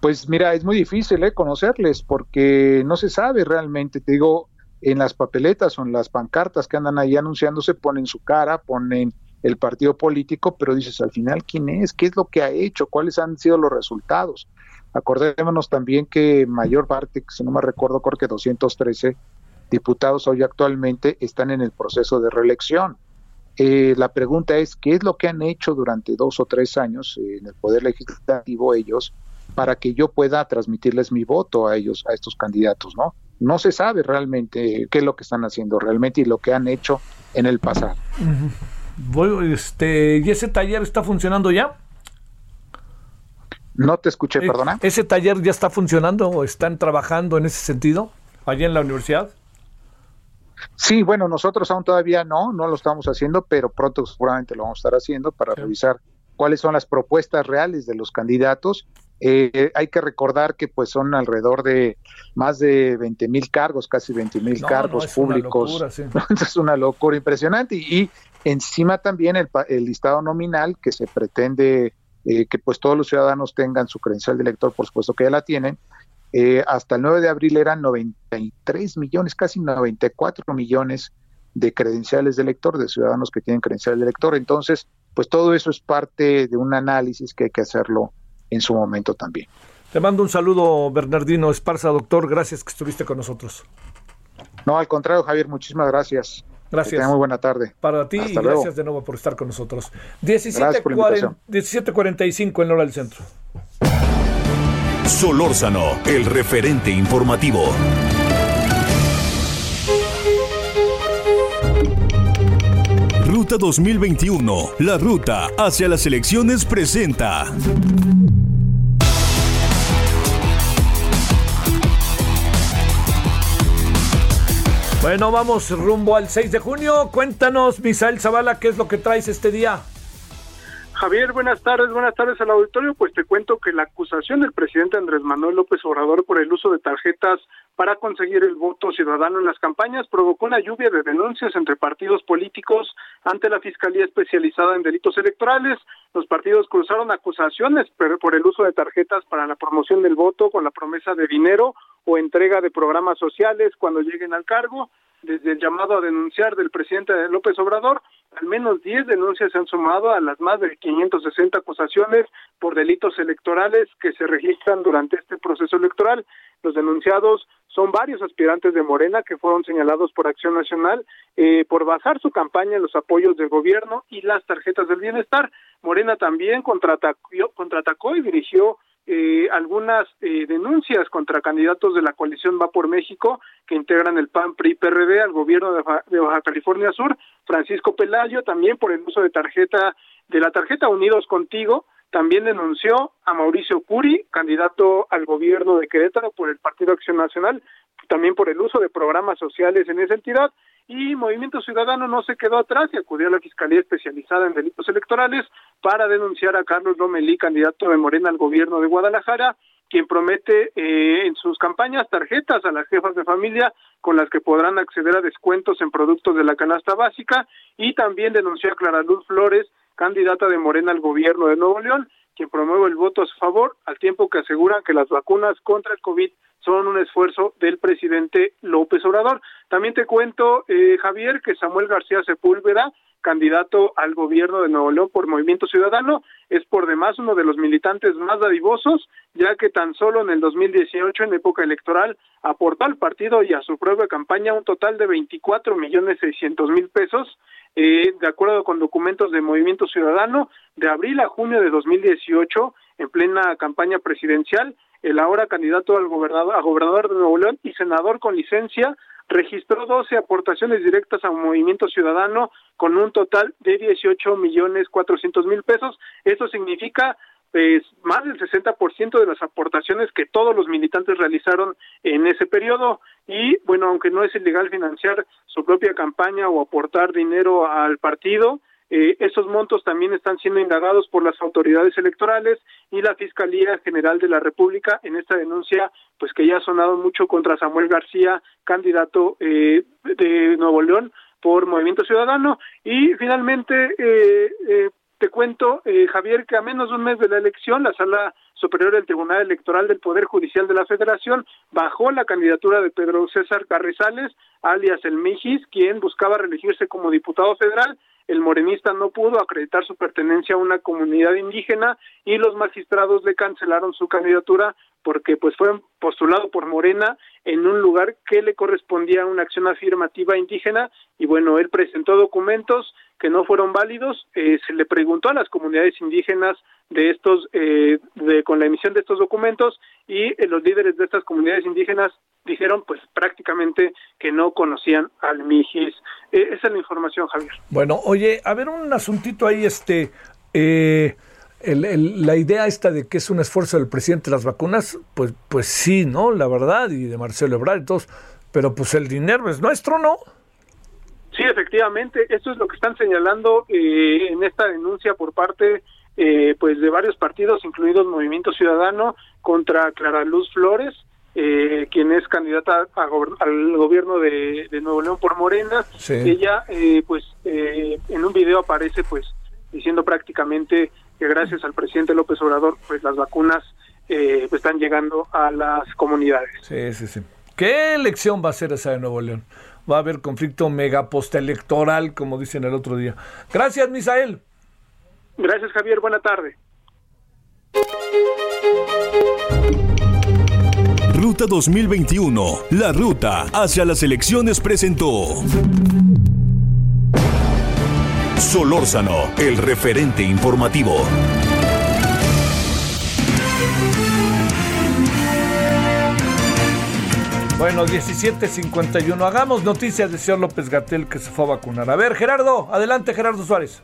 Pues mira, es muy difícil ¿eh? conocerles porque no se sabe realmente. Te digo, en las papeletas o en las pancartas que andan ahí anunciándose ponen su cara, ponen el partido político, pero dices al final quién es, qué es lo que ha hecho, cuáles han sido los resultados. Acordémonos también que mayor parte, si no me recuerdo, creo que 213 diputados hoy actualmente están en el proceso de reelección. Eh, la pregunta es, ¿qué es lo que han hecho durante dos o tres años en el Poder Legislativo ellos para que yo pueda transmitirles mi voto a ellos, a estos candidatos, ¿no? No se sabe realmente qué es lo que están haciendo realmente y lo que han hecho en el pasado. Este, ¿Y ese taller está funcionando ya? No te escuché, eh, perdona. ¿Ese taller ya está funcionando o están trabajando en ese sentido allá en la universidad? Sí, bueno, nosotros aún todavía no, no lo estamos haciendo, pero pronto seguramente lo vamos a estar haciendo para revisar cuáles son las propuestas reales de los candidatos. Eh, hay que recordar que pues son alrededor de más de 20 mil cargos, casi 20 mil cargos públicos. es una locura impresionante y, encima también el, el, listado nominal que se pretende eh, que pues todos los ciudadanos tengan su credencial de elector, por supuesto que ya la tienen, eh, hasta el 9 de abril eran 93 millones, casi 94 millones de credenciales de elector, de ciudadanos que tienen credencial de elector. Entonces, pues todo eso es parte de un análisis que hay que hacerlo en su momento también. Te mando un saludo, Bernardino Esparza, doctor. Gracias que estuviste con nosotros. No, al contrario, Javier, muchísimas gracias. Gracias. muy buena tarde. Para ti y gracias de nuevo por estar con nosotros. 17.45 en hora del centro. Solórzano, el referente informativo. Ruta 2021, la ruta hacia las elecciones presenta. Bueno, vamos rumbo al 6 de junio. Cuéntanos, Misael Zavala, ¿qué es lo que traes este día? Javier, buenas tardes, buenas tardes al auditorio. Pues te cuento que la acusación del presidente Andrés Manuel López Obrador por el uso de tarjetas para conseguir el voto ciudadano en las campañas provocó una lluvia de denuncias entre partidos políticos ante la Fiscalía Especializada en Delitos Electorales. Los partidos cruzaron acusaciones por el uso de tarjetas para la promoción del voto con la promesa de dinero o entrega de programas sociales cuando lleguen al cargo desde el llamado a denunciar del presidente López Obrador, al menos 10 denuncias se han sumado a las más de 560 acusaciones por delitos electorales que se registran durante este proceso electoral. Los denunciados son varios aspirantes de Morena que fueron señalados por Acción Nacional eh, por basar su campaña en los apoyos del gobierno y las tarjetas del bienestar. Morena también contraatacó, contraatacó y dirigió eh, algunas eh, denuncias contra candidatos de la coalición Va por México que integran el PAN PRI PRD al gobierno de, Baja California Sur, Francisco Pelayo también por el uso de tarjeta de la tarjeta Unidos Contigo, también denunció a Mauricio Curi, candidato al gobierno de Querétaro por el Partido Acción Nacional, también por el uso de programas sociales en esa entidad y Movimiento Ciudadano no se quedó atrás y acudió a la Fiscalía Especializada en Delitos Electorales para denunciar a Carlos Lomelí, candidato de Morena al gobierno de Guadalajara, quien promete eh, en sus campañas tarjetas a las jefas de familia con las que podrán acceder a descuentos en productos de la canasta básica y también denunció a Clara Luz Flores, candidata de Morena al gobierno de Nuevo León, quien promueve el voto a su favor, al tiempo que asegura que las vacunas contra el COVID son un esfuerzo del presidente López Obrador. También te cuento, eh, Javier, que Samuel García Sepúlveda, candidato al gobierno de Nuevo León por Movimiento Ciudadano, es por demás uno de los militantes más dadivosos, ya que tan solo en el 2018, en época electoral, aportó al partido y a su propia campaña un total de 24 millones 600 mil pesos, eh, de acuerdo con documentos de Movimiento Ciudadano, de abril a junio de 2018, en plena campaña presidencial, el ahora candidato al gobernador, a gobernador de Nuevo León y senador con licencia registró 12 aportaciones directas a Movimiento Ciudadano con un total de 18 millones 400 mil pesos. Esto significa pues más del 60% de las aportaciones que todos los militantes realizaron en ese periodo y bueno, aunque no es ilegal financiar su propia campaña o aportar dinero al partido, eh, estos montos también están siendo indagados por las autoridades electorales y la Fiscalía General de la República en esta denuncia, pues que ya ha sonado mucho contra Samuel García, candidato eh, de Nuevo León por Movimiento Ciudadano. Y finalmente, eh, eh te cuento, eh, Javier, que a menos de un mes de la elección, la Sala Superior del Tribunal Electoral del Poder Judicial de la Federación bajó la candidatura de Pedro César Carrizales, alias El Mijis, quien buscaba reelegirse como diputado federal el morenista no pudo acreditar su pertenencia a una comunidad indígena y los magistrados le cancelaron su candidatura porque pues fue postulado por Morena en un lugar que le correspondía a una acción afirmativa indígena. Y bueno, él presentó documentos que no fueron válidos, eh, se le preguntó a las comunidades indígenas de estos, eh, de, con la emisión de estos documentos y eh, los líderes de estas comunidades indígenas dijeron pues prácticamente que no conocían al Mijis. Eh, esa es la información, Javier. Bueno, oye, a ver un asuntito ahí, este, eh, la idea esta de que es un esfuerzo del presidente de las vacunas, pues, pues sí, ¿no? La verdad, y de Marcelo Ebrard y todos, pero pues el dinero es nuestro, ¿no? Sí, efectivamente, esto es lo que están señalando eh, en esta denuncia por parte pues de varios partidos, incluidos Movimiento Ciudadano, contra Clara Luz Flores, eh, quien es candidata al gobierno de, Nuevo León por Morena. Ella, eh, pues, eh, en un video aparece, pues, diciendo prácticamente que gracias al presidente López Obrador, pues, las vacunas eh, pues, están llegando a las comunidades. Sí, sí, sí. ¿Qué elección va a ser esa de Nuevo León? Va a haber conflicto mega postelectoral, como dicen el otro día. Gracias, Misael. Gracias, Javier. Buena tarde. Ruta 2021, la ruta hacia las elecciones presentó. Solórzano, el referente informativo. Bueno, 17.51. Hagamos noticias de señor López Gatel que se fue a vacunar. A ver, Gerardo, adelante, Gerardo Suárez.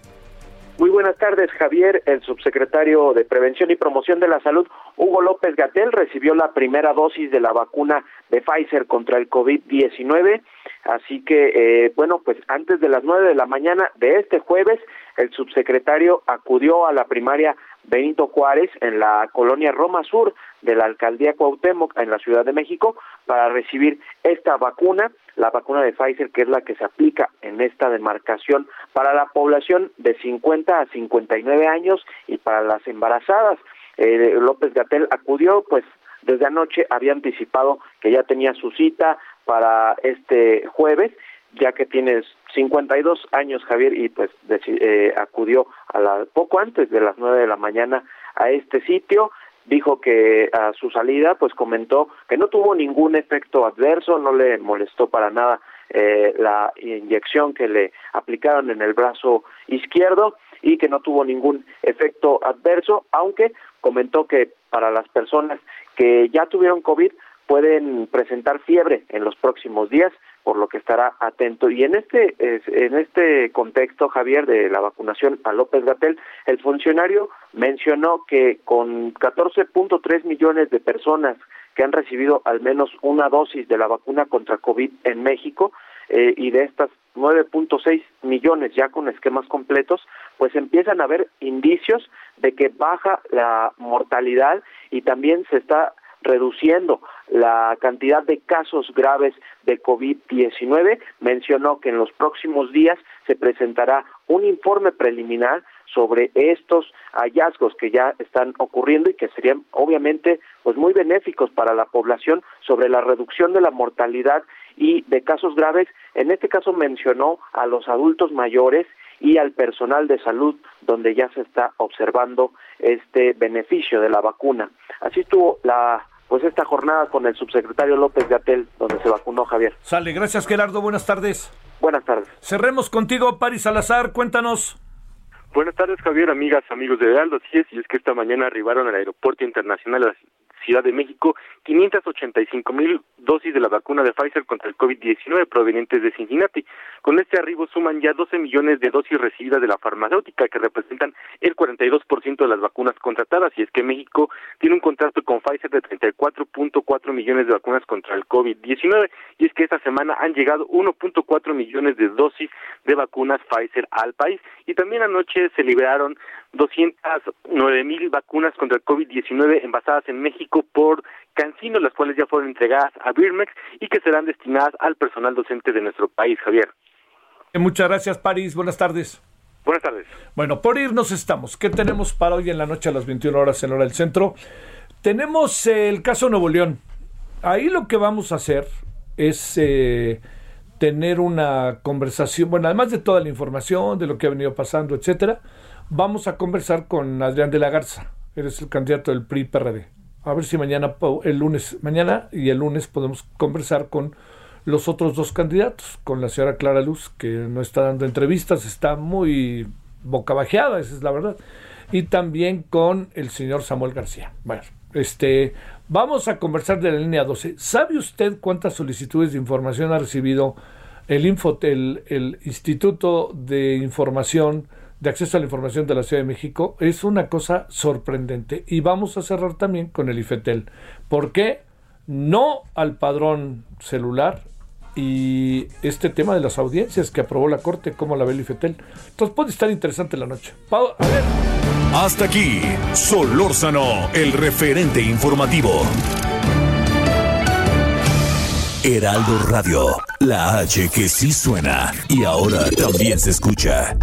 Muy buenas tardes, Javier. El subsecretario de Prevención y Promoción de la Salud, Hugo López Gatel, recibió la primera dosis de la vacuna de Pfizer contra el COVID-19. Así que, eh, bueno, pues antes de las nueve de la mañana de este jueves, el subsecretario acudió a la primaria Benito Juárez en la colonia Roma Sur de la alcaldía Cuauhtémoc en la Ciudad de México para recibir esta vacuna, la vacuna de Pfizer que es la que se aplica en esta demarcación para la población de 50 a 59 años y para las embarazadas. Eh, López Gatel acudió, pues desde anoche había anticipado que ya tenía su cita para este jueves ya que tienes 52 años, Javier, y pues eh, acudió a la, poco antes de las 9 de la mañana a este sitio. Dijo que a su salida, pues comentó que no tuvo ningún efecto adverso, no le molestó para nada eh, la inyección que le aplicaron en el brazo izquierdo y que no tuvo ningún efecto adverso, aunque comentó que para las personas que ya tuvieron COVID pueden presentar fiebre en los próximos días, por lo que estará atento. Y en este, en este contexto, Javier, de la vacunación a López Gatel, el funcionario mencionó que con 14.3 millones de personas que han recibido al menos una dosis de la vacuna contra COVID en México, eh, y de estas 9.6 millones ya con esquemas completos, pues empiezan a haber indicios de que baja la mortalidad y también se está reduciendo la cantidad de casos graves de COVID-19. Mencionó que en los próximos días se presentará un informe preliminar sobre estos hallazgos que ya están ocurriendo y que serían obviamente pues muy benéficos para la población sobre la reducción de la mortalidad y de casos graves. En este caso mencionó a los adultos mayores y al personal de salud donde ya se está observando este beneficio de la vacuna. Así estuvo la pues esta jornada con el subsecretario López Gatel donde se vacunó Javier. Sale, gracias Gerardo, buenas tardes. Buenas tardes. Cerremos contigo, Paris Salazar, cuéntanos. Buenas tardes, Javier, amigas, amigos de Heraldo. Así es, y es que esta mañana arribaron al Aeropuerto Internacional de la Ciudad de México 585 mil dosis de la vacuna de Pfizer contra el COVID-19 provenientes de Cincinnati. Con este arribo suman ya 12 millones de dosis recibidas de la farmacéutica, que representan el 42% de las vacunas contratadas. Y es que México tiene un contrato con Pfizer de 34.4 millones de vacunas contra el COVID-19. Y es que esta semana han llegado 1.4 millones de dosis de vacunas Pfizer al país. Y también anoche se liberaron 209 mil vacunas contra el COVID-19 envasadas en México por Cancino, las cuales ya fueron entregadas a Birmex y que serán destinadas al personal docente de nuestro país, Javier. Muchas gracias, París. Buenas tardes. Buenas tardes. Bueno, por irnos estamos. ¿Qué tenemos para hoy en la noche a las 21 horas en hora del centro? Tenemos eh, el caso Nuevo León. Ahí lo que vamos a hacer es eh, tener una conversación, bueno, además de toda la información, de lo que ha venido pasando, etcétera, vamos a conversar con Adrián de la Garza. Eres el candidato del PRI-PRD. A ver si mañana, el lunes, mañana y el lunes podemos conversar con los otros dos candidatos, con la señora Clara Luz, que no está dando entrevistas, está muy bocabajeada, esa es la verdad, y también con el señor Samuel García. Bueno, este, vamos a conversar de la línea 12. ¿Sabe usted cuántas solicitudes de información ha recibido el, Infotel, el Instituto de Información de acceso a la información de la Ciudad de México es una cosa sorprendente. Y vamos a cerrar también con el IFETEL. ¿Por qué? No al padrón celular y este tema de las audiencias que aprobó la Corte, como la ve el IFETEL. Entonces puede estar interesante la noche. A ver. Hasta aquí, Solórzano, el referente informativo. Heraldo Radio, la H que sí suena y ahora también se escucha.